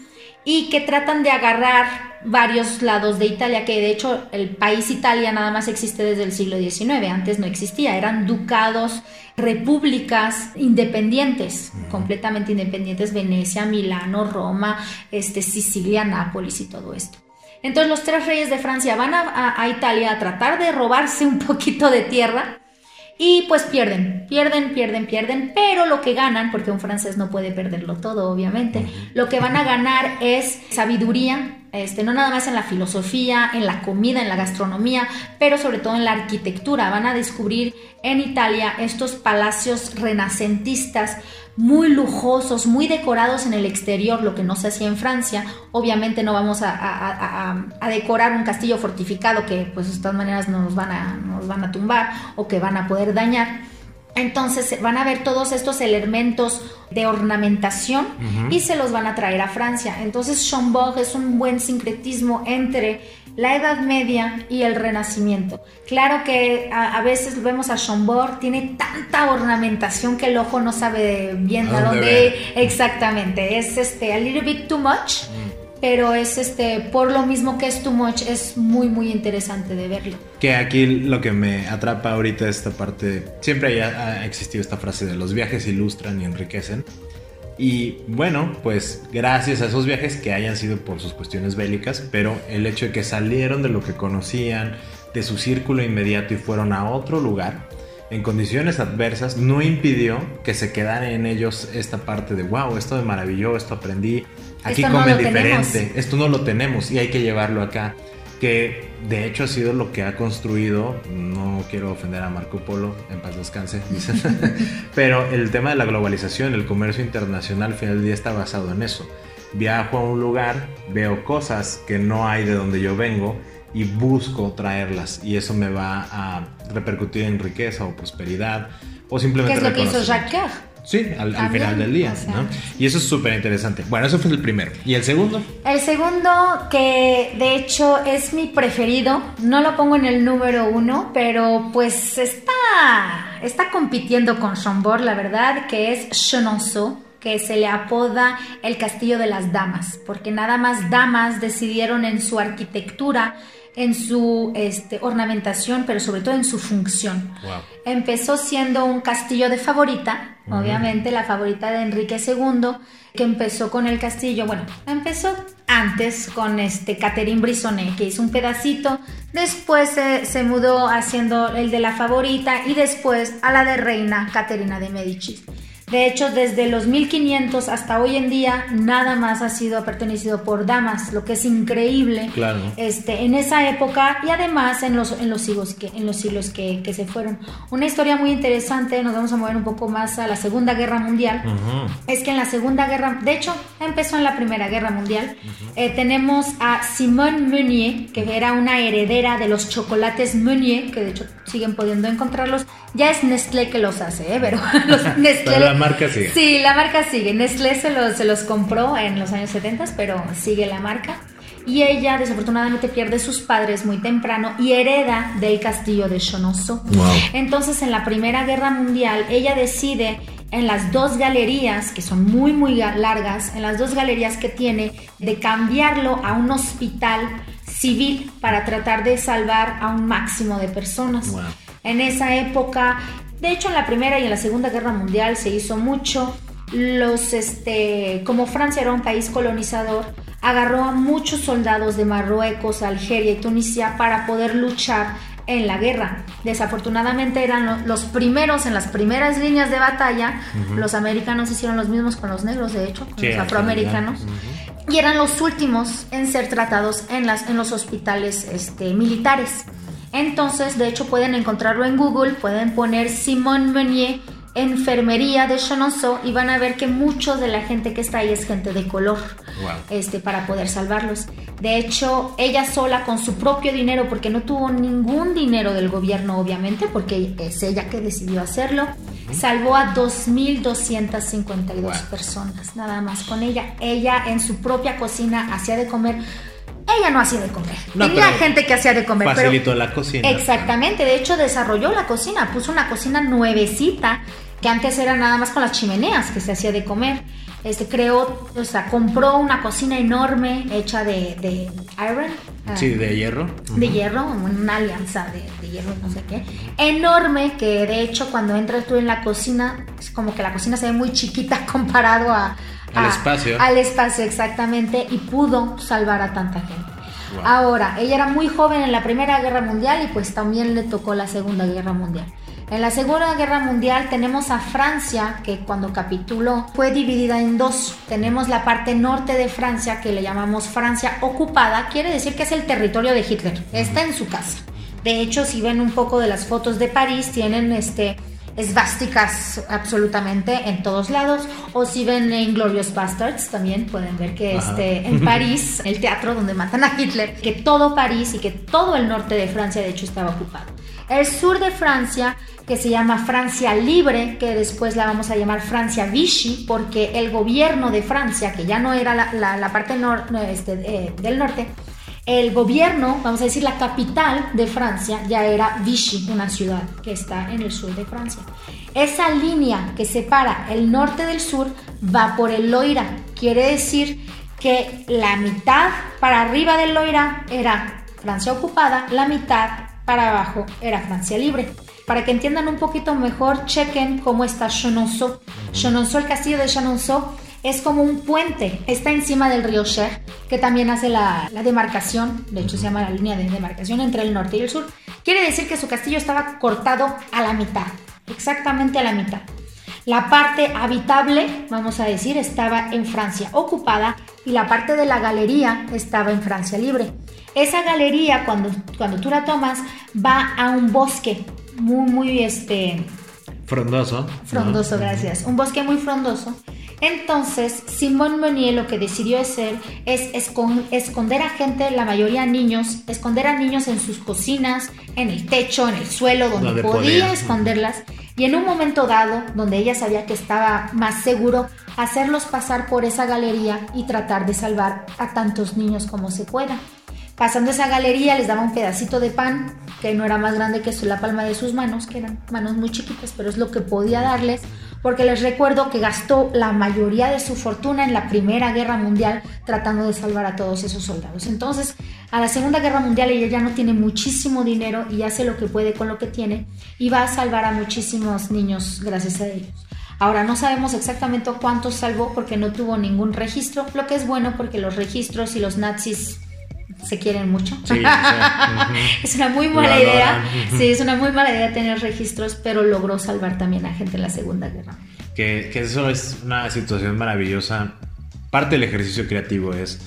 y que tratan de agarrar varios lados de Italia, que de hecho el país Italia nada más existe desde el siglo XIX, antes no existía, eran ducados, repúblicas independientes, completamente independientes, Venecia, Milano, Roma, este, Sicilia, Nápoles y todo esto. Entonces los tres reyes de Francia van a, a, a, Italia a tratar de robarse un poquito de tierra y pues pierden, pierden, pierden, pierden, pero lo que ganan, porque un francés no puede perderlo todo, obviamente, lo que van a ganar es sabiduría, este, no nada más en la filosofía, en la comida, en la gastronomía, pero sobre todo en la arquitectura. Van a descubrir en Italia estos palacios renacentistas muy lujosos, muy decorados en el exterior, lo que no se hacía en Francia. Obviamente no vamos a, a, decorar un castillo fortificado que pues de todas maneras nos van, a, nos van a tumbar o que van a poder dañar. Entonces van a ver todos estos elementos de ornamentación uh -huh. y se los van a traer a Francia. Entonces Chambord es un buen sincretismo entre la Edad Media y el Renacimiento. Claro que a, a veces vemos a Chambord, tiene tanta ornamentación que el ojo no sabe bien a dónde, dónde exactamente. Es este a little bit too much. Mm pero es este, por lo mismo que es too much, es muy, muy interesante de verlo. Que aquí lo que me atrapa ahorita es esta parte, siempre ha existido esta frase de los viajes ilustran y enriquecen. Y bueno, pues gracias a esos viajes que hayan sido por sus cuestiones bélicas, pero el hecho de que salieron de lo que conocían, de su círculo inmediato y fueron a otro lugar, en condiciones adversas, no impidió que se quedara en ellos esta parte de, wow, esto me maravilló, esto aprendí, aquí comen diferente, esto no lo tenemos y hay que llevarlo acá. Que de hecho ha sido lo que ha construido, no quiero ofender a Marco Polo, en paz descanse, pero el tema de la globalización, el comercio internacional, al final del día está basado en eso. Viajo a un lugar, veo cosas que no hay de donde yo vengo y busco traerlas. Y eso me va a repercutir en riqueza o prosperidad o simplemente... ¿Qué es lo que hizo Jacques Sí, al, final del día, ¿no? Y eso es súper interesante. Bueno, eso fue el primero. ¿Y el segundo? El segundo, que de hecho es mi preferido, no lo pongo en el número uno, pero pues está, está compitiendo con Chambord, la verdad, que es Chenonceau que se le apoda el Castillo de las Damas, porque nada más damas decidieron en su arquitectura en su este, ornamentación, pero sobre todo en su función. Empezó siendo un castillo de favorita, obviamente la favorita de Enrique II, que empezó con el castillo, bueno, empezó antes con este Catherine Brisonnet, que hizo un pedacito, después se, se mudó haciendo el de la favorita y después a la de reina Caterina de Medici. De hecho, desde los 1500 hasta hoy en día, nada más ha sido pertenecido por damas, lo que es increíble. Claro. Este, en esa época y además en los, en los siglos, que, en los siglos que, que se fueron. Una historia muy interesante, nos vamos a mover un poco más a la Segunda Guerra Mundial. Es que en la Segunda Guerra, de hecho, empezó en la Primera Guerra Mundial. Eh, tenemos a Simone Meunier, que era una heredera de los chocolates Meunier, que de hecho siguen pudiendo encontrarlos. Ya es Nestlé que los hace, ¿eh? pero los Nestlé marca sigue. Sí, la marca sigue. Nestlé se los, se los compró en los años 70, pero sigue la marca. Y ella desafortunadamente pierde sus padres muy temprano y hereda del castillo de Chonoso. Entonces en la Primera Guerra Mundial ella decide en las dos galerías, que son muy muy largas, en las dos galerías que tiene, de cambiarlo a un hospital civil para tratar de salvar a un máximo de personas. En esa época de hecho, en la Primera y en la Segunda Guerra Mundial se hizo mucho. Los, este, como Francia era un país colonizador, agarró a muchos soldados de Marruecos, Algeria y Tunisia para poder luchar en la guerra. Desafortunadamente eran los primeros en las primeras líneas de batalla. Los americanos hicieron los mismos con los negros, de hecho, con los afroamericanos. Y eran los últimos en ser tratados en, las, en los hospitales este, militares. Entonces, de hecho, pueden encontrarlo en Google, pueden poner Simone Meunier enfermería de Chenonceau y van a ver que mucho de la gente que está ahí es gente de color este, para poder salvarlos. De hecho, ella sola con su propio dinero, porque no tuvo ningún dinero del gobierno, obviamente, porque es ella que decidió hacerlo, salvó a 2.252 personas, nada más con ella. Ella en su propia cocina hacía de comer ella no hacía de comer. Tenía gente que hacía de comer. Facilitó la cocina. Exactamente. De hecho, desarrolló la cocina. Puso una cocina nuevecita que antes era nada más con las chimeneas que se hacía de comer. Este creó, o sea, compró una cocina enorme hecha de, de iron. sí, de hierro. De hierro, una alianza de, de, hierro, no sé qué. Enorme, que de hecho cuando entras tú en la cocina, es como que la cocina se ve muy chiquita comparado a, al espacio. Al espacio, exactamente, y pudo salvar a tanta gente. Ahora, ella era muy joven en la Primera Guerra Mundial y pues también le tocó la Segunda Guerra Mundial. En la Segunda Guerra Mundial tenemos a Francia, que cuando capituló fue dividida en dos. Tenemos la parte norte de Francia, que le llamamos Francia ocupada, quiere decir que es el territorio de Hitler, está en su casa. De hecho, si ven un poco de las fotos de París, tienen este, esvásticas absolutamente en todos lados. O si ven Inglorious Bastards, también pueden ver que este, en París, el teatro donde matan a Hitler, que todo París y que todo el norte de Francia de hecho estaba ocupado. El sur de Francia, que se llama Francia Libre, que después la vamos a llamar Francia Vichy, porque el gobierno de Francia, que ya no era la, parte este, eh, del norte, el gobierno, vamos a decir la capital de Francia, ya era Vichy, una ciudad que está en el sur de Francia. Esa línea que separa el norte del sur va por el Loira, quiere decir que la mitad para arriba del Loira era Francia ocupada, la mitad para abajo era Francia libre. Para que entiendan un poquito mejor, chequen cómo está Chenonceau. Chenonceau, el castillo de Chenonceau, es como un puente. Está encima del río Cher, que también hace la, la, demarcación, de hecho se llama la línea de demarcación entre el norte y el sur. Quiere decir que su castillo estaba cortado a la mitad, exactamente a la mitad. La parte habitable, vamos a decir, estaba en Francia ocupada y la parte de la galería estaba en Francia libre. Esa galería, cuando, cuando tú la tomas, va a un bosque muy, muy, este... Frondoso. Frondoso, gracias. Un bosque muy frondoso. Entonces, Simón Meunier lo que decidió hacer es esconder a gente, la mayoría niños, esconder a niños en sus cocinas, en el techo, en el suelo, donde, podía, esconderlas. Y en un momento dado, donde ella sabía que estaba más seguro, hacerlos pasar por esa galería y tratar de salvar a tantos niños como se pueda. Pasando esa galería les daba un pedacito de pan que no era más grande que la palma de sus manos, que eran manos muy chiquitas, pero es lo que podía darles, porque les recuerdo que gastó la mayoría de su fortuna en la Primera Guerra Mundial tratando de salvar a todos esos soldados. Entonces, a la Segunda Guerra Mundial ella ya no tiene muchísimo dinero y hace lo que puede con lo que tiene y va a salvar a muchísimos niños gracias a ellos. Ahora no sabemos exactamente cuántos salvó porque no tuvo ningún registro, lo que es bueno porque los registros y los nazis se quieren mucho. es una muy mala idea. Sí, es una muy mala idea tener registros, pero logró salvar también a gente en la Segunda Guerra. Que, que eso es una situación maravillosa. Parte del ejercicio creativo es,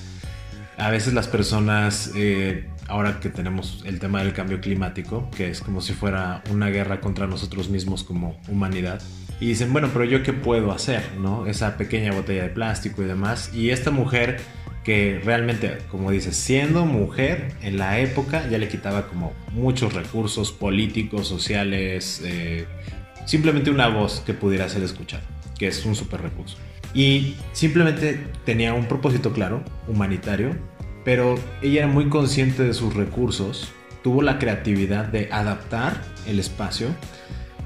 a veces las personas, eh, ahora que tenemos el tema del cambio climático, que es como si fuera una guerra contra nosotros mismos como humanidad, y dicen, bueno, pero yo qué puedo hacer, ¿no? Esa pequeña botella de plástico y demás. Y esta mujer que realmente, como dices, siendo mujer en la época ya le quitaba como muchos recursos políticos, sociales, eh, simplemente una voz que pudiera ser escuchada, que es un super recurso. Y simplemente tenía un propósito claro, humanitario, pero ella era muy consciente de sus recursos, tuvo la creatividad de adaptar el espacio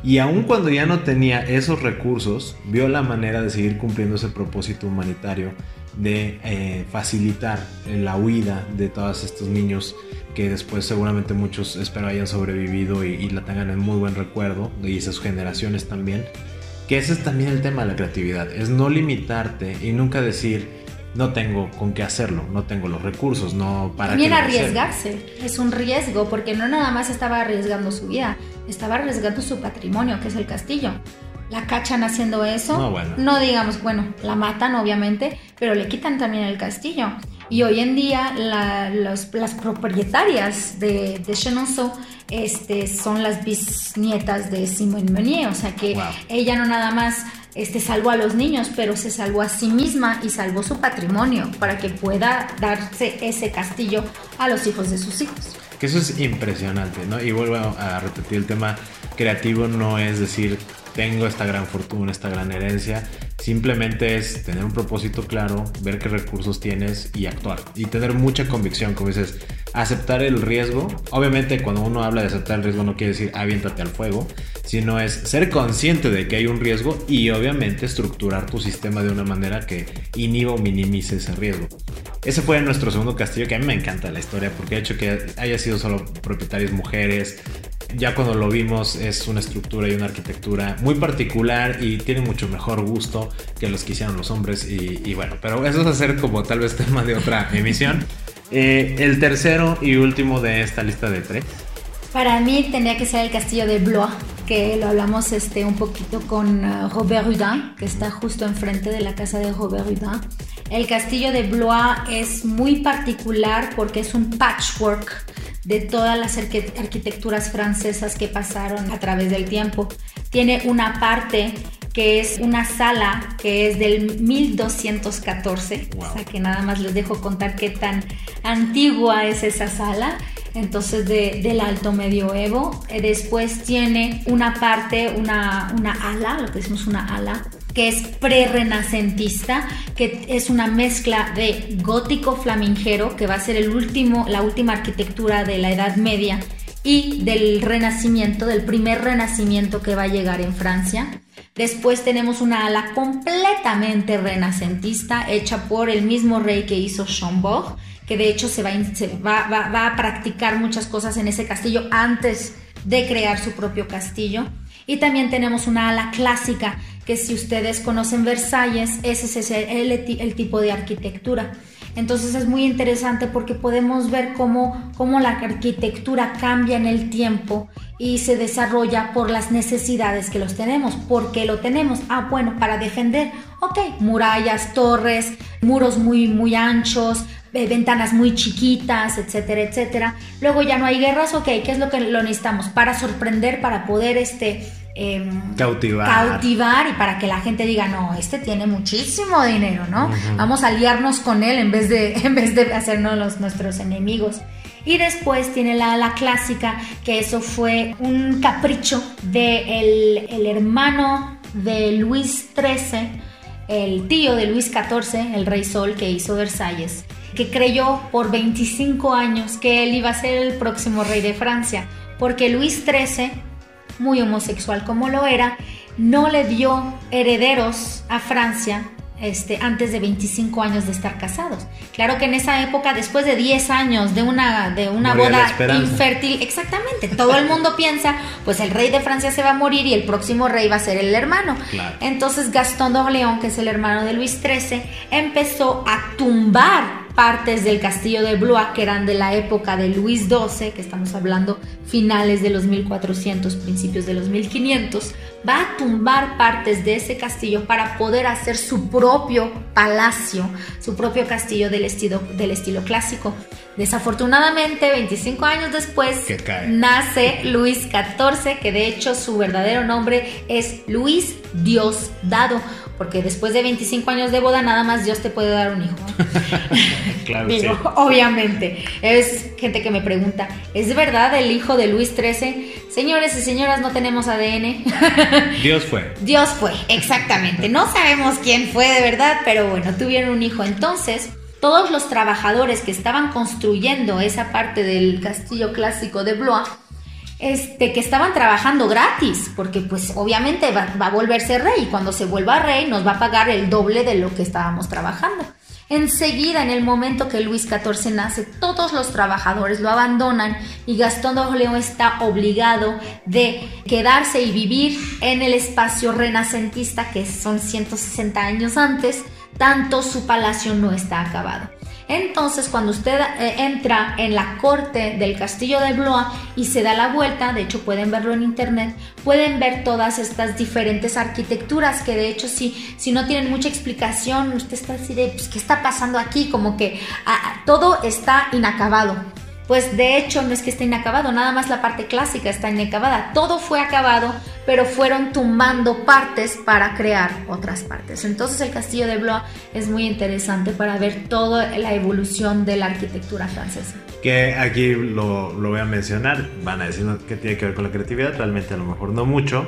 y aun cuando ya no tenía esos recursos, vio la manera de seguir cumpliendo ese propósito humanitario de eh, facilitar la huida de todos estos niños que después seguramente muchos espero hayan sobrevivido y, la tengan en muy buen recuerdo y esas generaciones también. Que ese es también el tema de la creatividad es no limitarte y nunca decir no tengo con qué hacerlo, no tengo los recursos, no para También arriesgarse, es un riesgo, porque no nada más estaba arriesgando su vida, estaba arriesgando su patrimonio, que es el castillo la cachan haciendo eso. No, bueno. no digamos, bueno, la matan obviamente, pero le quitan también el castillo. Y hoy en día las propietarias de, de Chenonceau este, son las bisnietas de Simone Meunier, o sea que ella no nada más este, salvó a los niños, pero se salvó a sí misma y salvó su patrimonio para que pueda darse ese castillo a los hijos de sus hijos. Que eso es impresionante, ¿no? Y vuelvo a repetir el tema creativo, no es decir tengo esta gran fortuna, esta gran herencia. Simplemente es tener un propósito claro, ver qué recursos tienes y actuar. Y tener mucha convicción, como dices, aceptar el riesgo. Obviamente cuando uno habla de aceptar el riesgo no quiere decir aviéntate al fuego, sino es ser consciente de que hay un riesgo y obviamente estructurar tu sistema de una manera que inhiba o minimice ese riesgo. Ese fue nuestro segundo castillo, que a mí me encanta la historia porque ha hecho que haya sido solo propietarios mujeres, ya cuando lo vimos es una estructura y una arquitectura muy particular y tiene mucho mejor gusto que los que hicieron los hombres y, bueno, pero eso es hacer como tal vez tema de otra emisión. Eh, el tercero y último de esta lista de tres. Para mí tendría que ser el castillo de Blois, que lo hablamos este, un poquito con uh, Robert Houdin, que está justo enfrente de la casa de Robert Houdin. El castillo de Blois es muy particular porque es un patchwork de todas las arquitecturas francesas que pasaron a través del tiempo. Tiene una parte que es una sala que es del 1214, o sea que nada más les dejo contar qué tan antigua es esa sala, entonces del alto medioevo. Eh, después tiene una parte, una, una ala, lo que decimos una ala, que es pre-renacentista, que es una mezcla de gótico flamingero, que va a ser el último, la última arquitectura de la Edad Media, y del renacimiento, del primer renacimiento que va a llegar en Francia. Después tenemos una ala completamente renacentista hecha por el mismo rey que hizo Schomburg, que de hecho se, va, va a practicar muchas cosas en ese castillo antes de crear su propio castillo. Y también tenemos una ala clásica, que si ustedes conocen Versalles, ese es el, tipo de arquitectura. Entonces es muy interesante porque podemos ver cómo, cómo la arquitectura cambia en el tiempo y se desarrolla por las necesidades que los tenemos. ¿Por qué lo tenemos? Ah, bueno, para defender. Ok, murallas, torres, muros muy, muy anchos, eh, ventanas muy chiquitas, etcétera, etcétera. Luego ya no hay guerras, ok, ¿qué es lo que lo necesitamos? Para sorprender, para poder este, em, cautivar. cautivar y para que la gente diga, no, este tiene muchísimo dinero, ¿no? Vamos a aliarnos con él en vez de, en vez de hacernos los, nuestros enemigos. Y después tiene la, la clásica, que eso fue un capricho del el hermano de Luis XIII, el tío de Luis XIV, el rey Sol, que hizo Versalles, que creyó por 25 años que él iba a ser el próximo rey de Francia, porque Luis XIII, muy homosexual como lo era, no le dio herederos a Francia este, antes de 25 años de estar casados. Claro que en esa época, después de 10 años de una, de una boda infértil, exactamente, todo el mundo piensa, pues el rey de Francia se va a morir y el próximo rey va a ser el hermano. Entonces Gastón d'Orléans, que es el hermano de Luis XIII, empezó a tumbar partes del castillo de Blois que eran de la época de Luis XII, que estamos hablando finales de los 1400, principios de los 1500, va a tumbar partes de ese castillo para poder hacer su propio palacio, su propio castillo del estilo, del estilo clásico. Desafortunadamente, 25 años después, nace Luis XIV, que de hecho su verdadero nombre es Luis Dios Dado porque después de 25 años de boda nada más Dios te puede dar un hijo. claro, Digo, obviamente. Es gente que me pregunta, ¿es verdad el hijo de Luis XIII? Señores y señoras, no tenemos ADN. Dios fue. Dios fue, exactamente. No sabemos quién fue de verdad, pero bueno, tuvieron un hijo. Entonces, todos los trabajadores que estaban construyendo esa parte del castillo clásico de Blois, este, que estaban trabajando gratis, porque pues obviamente va, a volverse rey y cuando se vuelva rey nos va a pagar el doble de lo que estábamos trabajando. Enseguida, en el momento que Luis XIV nace, todos los trabajadores lo abandonan y Gastón de Orleans está obligado de quedarse y vivir en el espacio renacentista que son 160 años antes, tanto su palacio no está acabado. Entonces, cuando usted eh, entra en la corte del castillo de Blois y se da la vuelta, de hecho pueden verlo en internet, pueden ver todas estas diferentes arquitecturas que de hecho si, si no tienen mucha explicación, usted está así de, pues, ¿qué está pasando aquí? Como que ah, ah, todo está inacabado. Pues de hecho no es que esté inacabado, nada más la parte clásica está inacabada. Todo fue acabado, pero fueron tumbando partes para crear otras partes. Entonces el castillo de Blois es muy interesante para ver toda la evolución de la arquitectura francesa. Que aquí lo, voy a mencionar, van a decir que tiene que ver con la creatividad, realmente a lo mejor no mucho.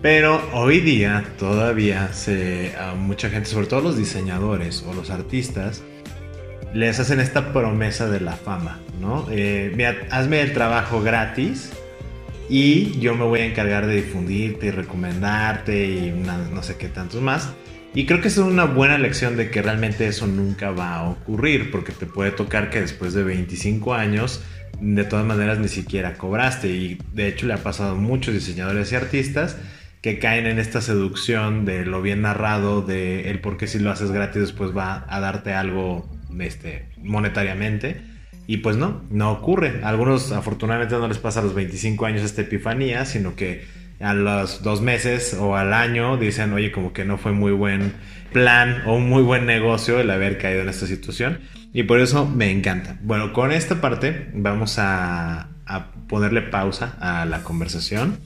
Pero hoy día todavía se, a mucha gente, sobre todo los diseñadores o los artistas, les hacen esta promesa de la fama, ¿no? Eh, mira, hazme el trabajo gratis y yo me voy a encargar de difundirte y recomendarte y no sé qué tantos más. Y creo que es una buena lección de que realmente eso nunca va a ocurrir, porque te puede tocar que después de 25 años, de todas maneras ni siquiera cobraste. Y de hecho le ha pasado a muchos diseñadores y artistas que caen en esta seducción de lo bien narrado, de el por qué si lo haces gratis después va a darte algo este, monetariamente. Y pues no, no ocurre. Algunos afortunadamente no les pasa a los 25 años esta epifanía, sino que a los dos meses o al año dicen, oye, como que no fue muy buen plan o un muy buen negocio el haber caído en esta situación. Y por eso me encanta. Bueno, con esta parte vamos a ponerle pausa a la conversación.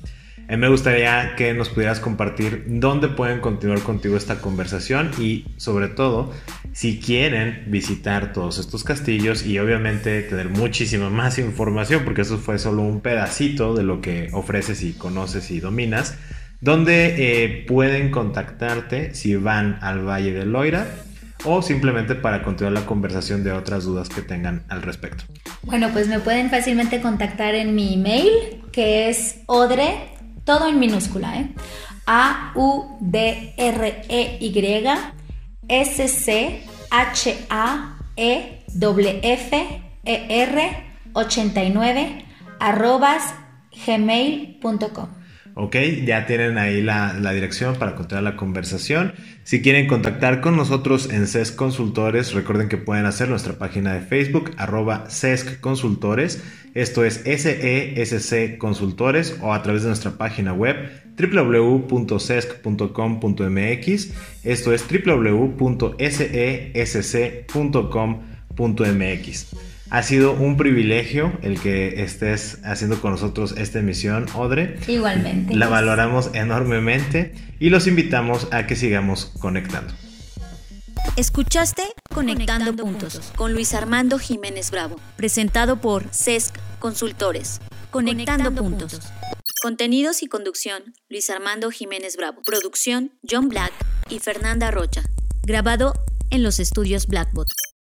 A me gustaría que nos pudieras compartir dónde pueden continuar contigo esta conversación y sobre todo si quieren visitar todos estos castillos y obviamente tener muchísima más información porque eso fue solo un pedacito de lo que ofreces y conoces y dominas. ¿Dónde eh, pueden contactarte si van al Valle de Loira o simplemente para continuar la conversación de otras dudas que tengan al respecto. Bueno, pues me pueden fácilmente contactar en mi email que es odre todo en minúscula, ¿eh? A-U-D-R-E-Y S-C-H-A-E-F-E-R 89 arrobas gmail.com. Ok, ya tienen ahí la, dirección para continuar la conversación. Si quieren contactar con nosotros en CESC Consultores, recuerden que pueden hacer nuestra página de Facebook, arroba CESC Consultores. Esto es SESC Consultores o a través de nuestra página web www.sesc.com.mx. Esto es www.sesc.com.mx. Ha sido un privilegio el que estés haciendo con nosotros esta emisión, Odre. Igualmente. La valoramos enormemente y los invitamos a que sigamos conectando. Escuchaste Conectando, puntos, con Luis Armando Jiménez Bravo, presentado por CESC Consultores. Conectando, puntos. Contenidos y conducción, Luis Armando Jiménez Bravo. Producción, John Black y Fernanda Rocha. Grabado en los estudios Blackbot.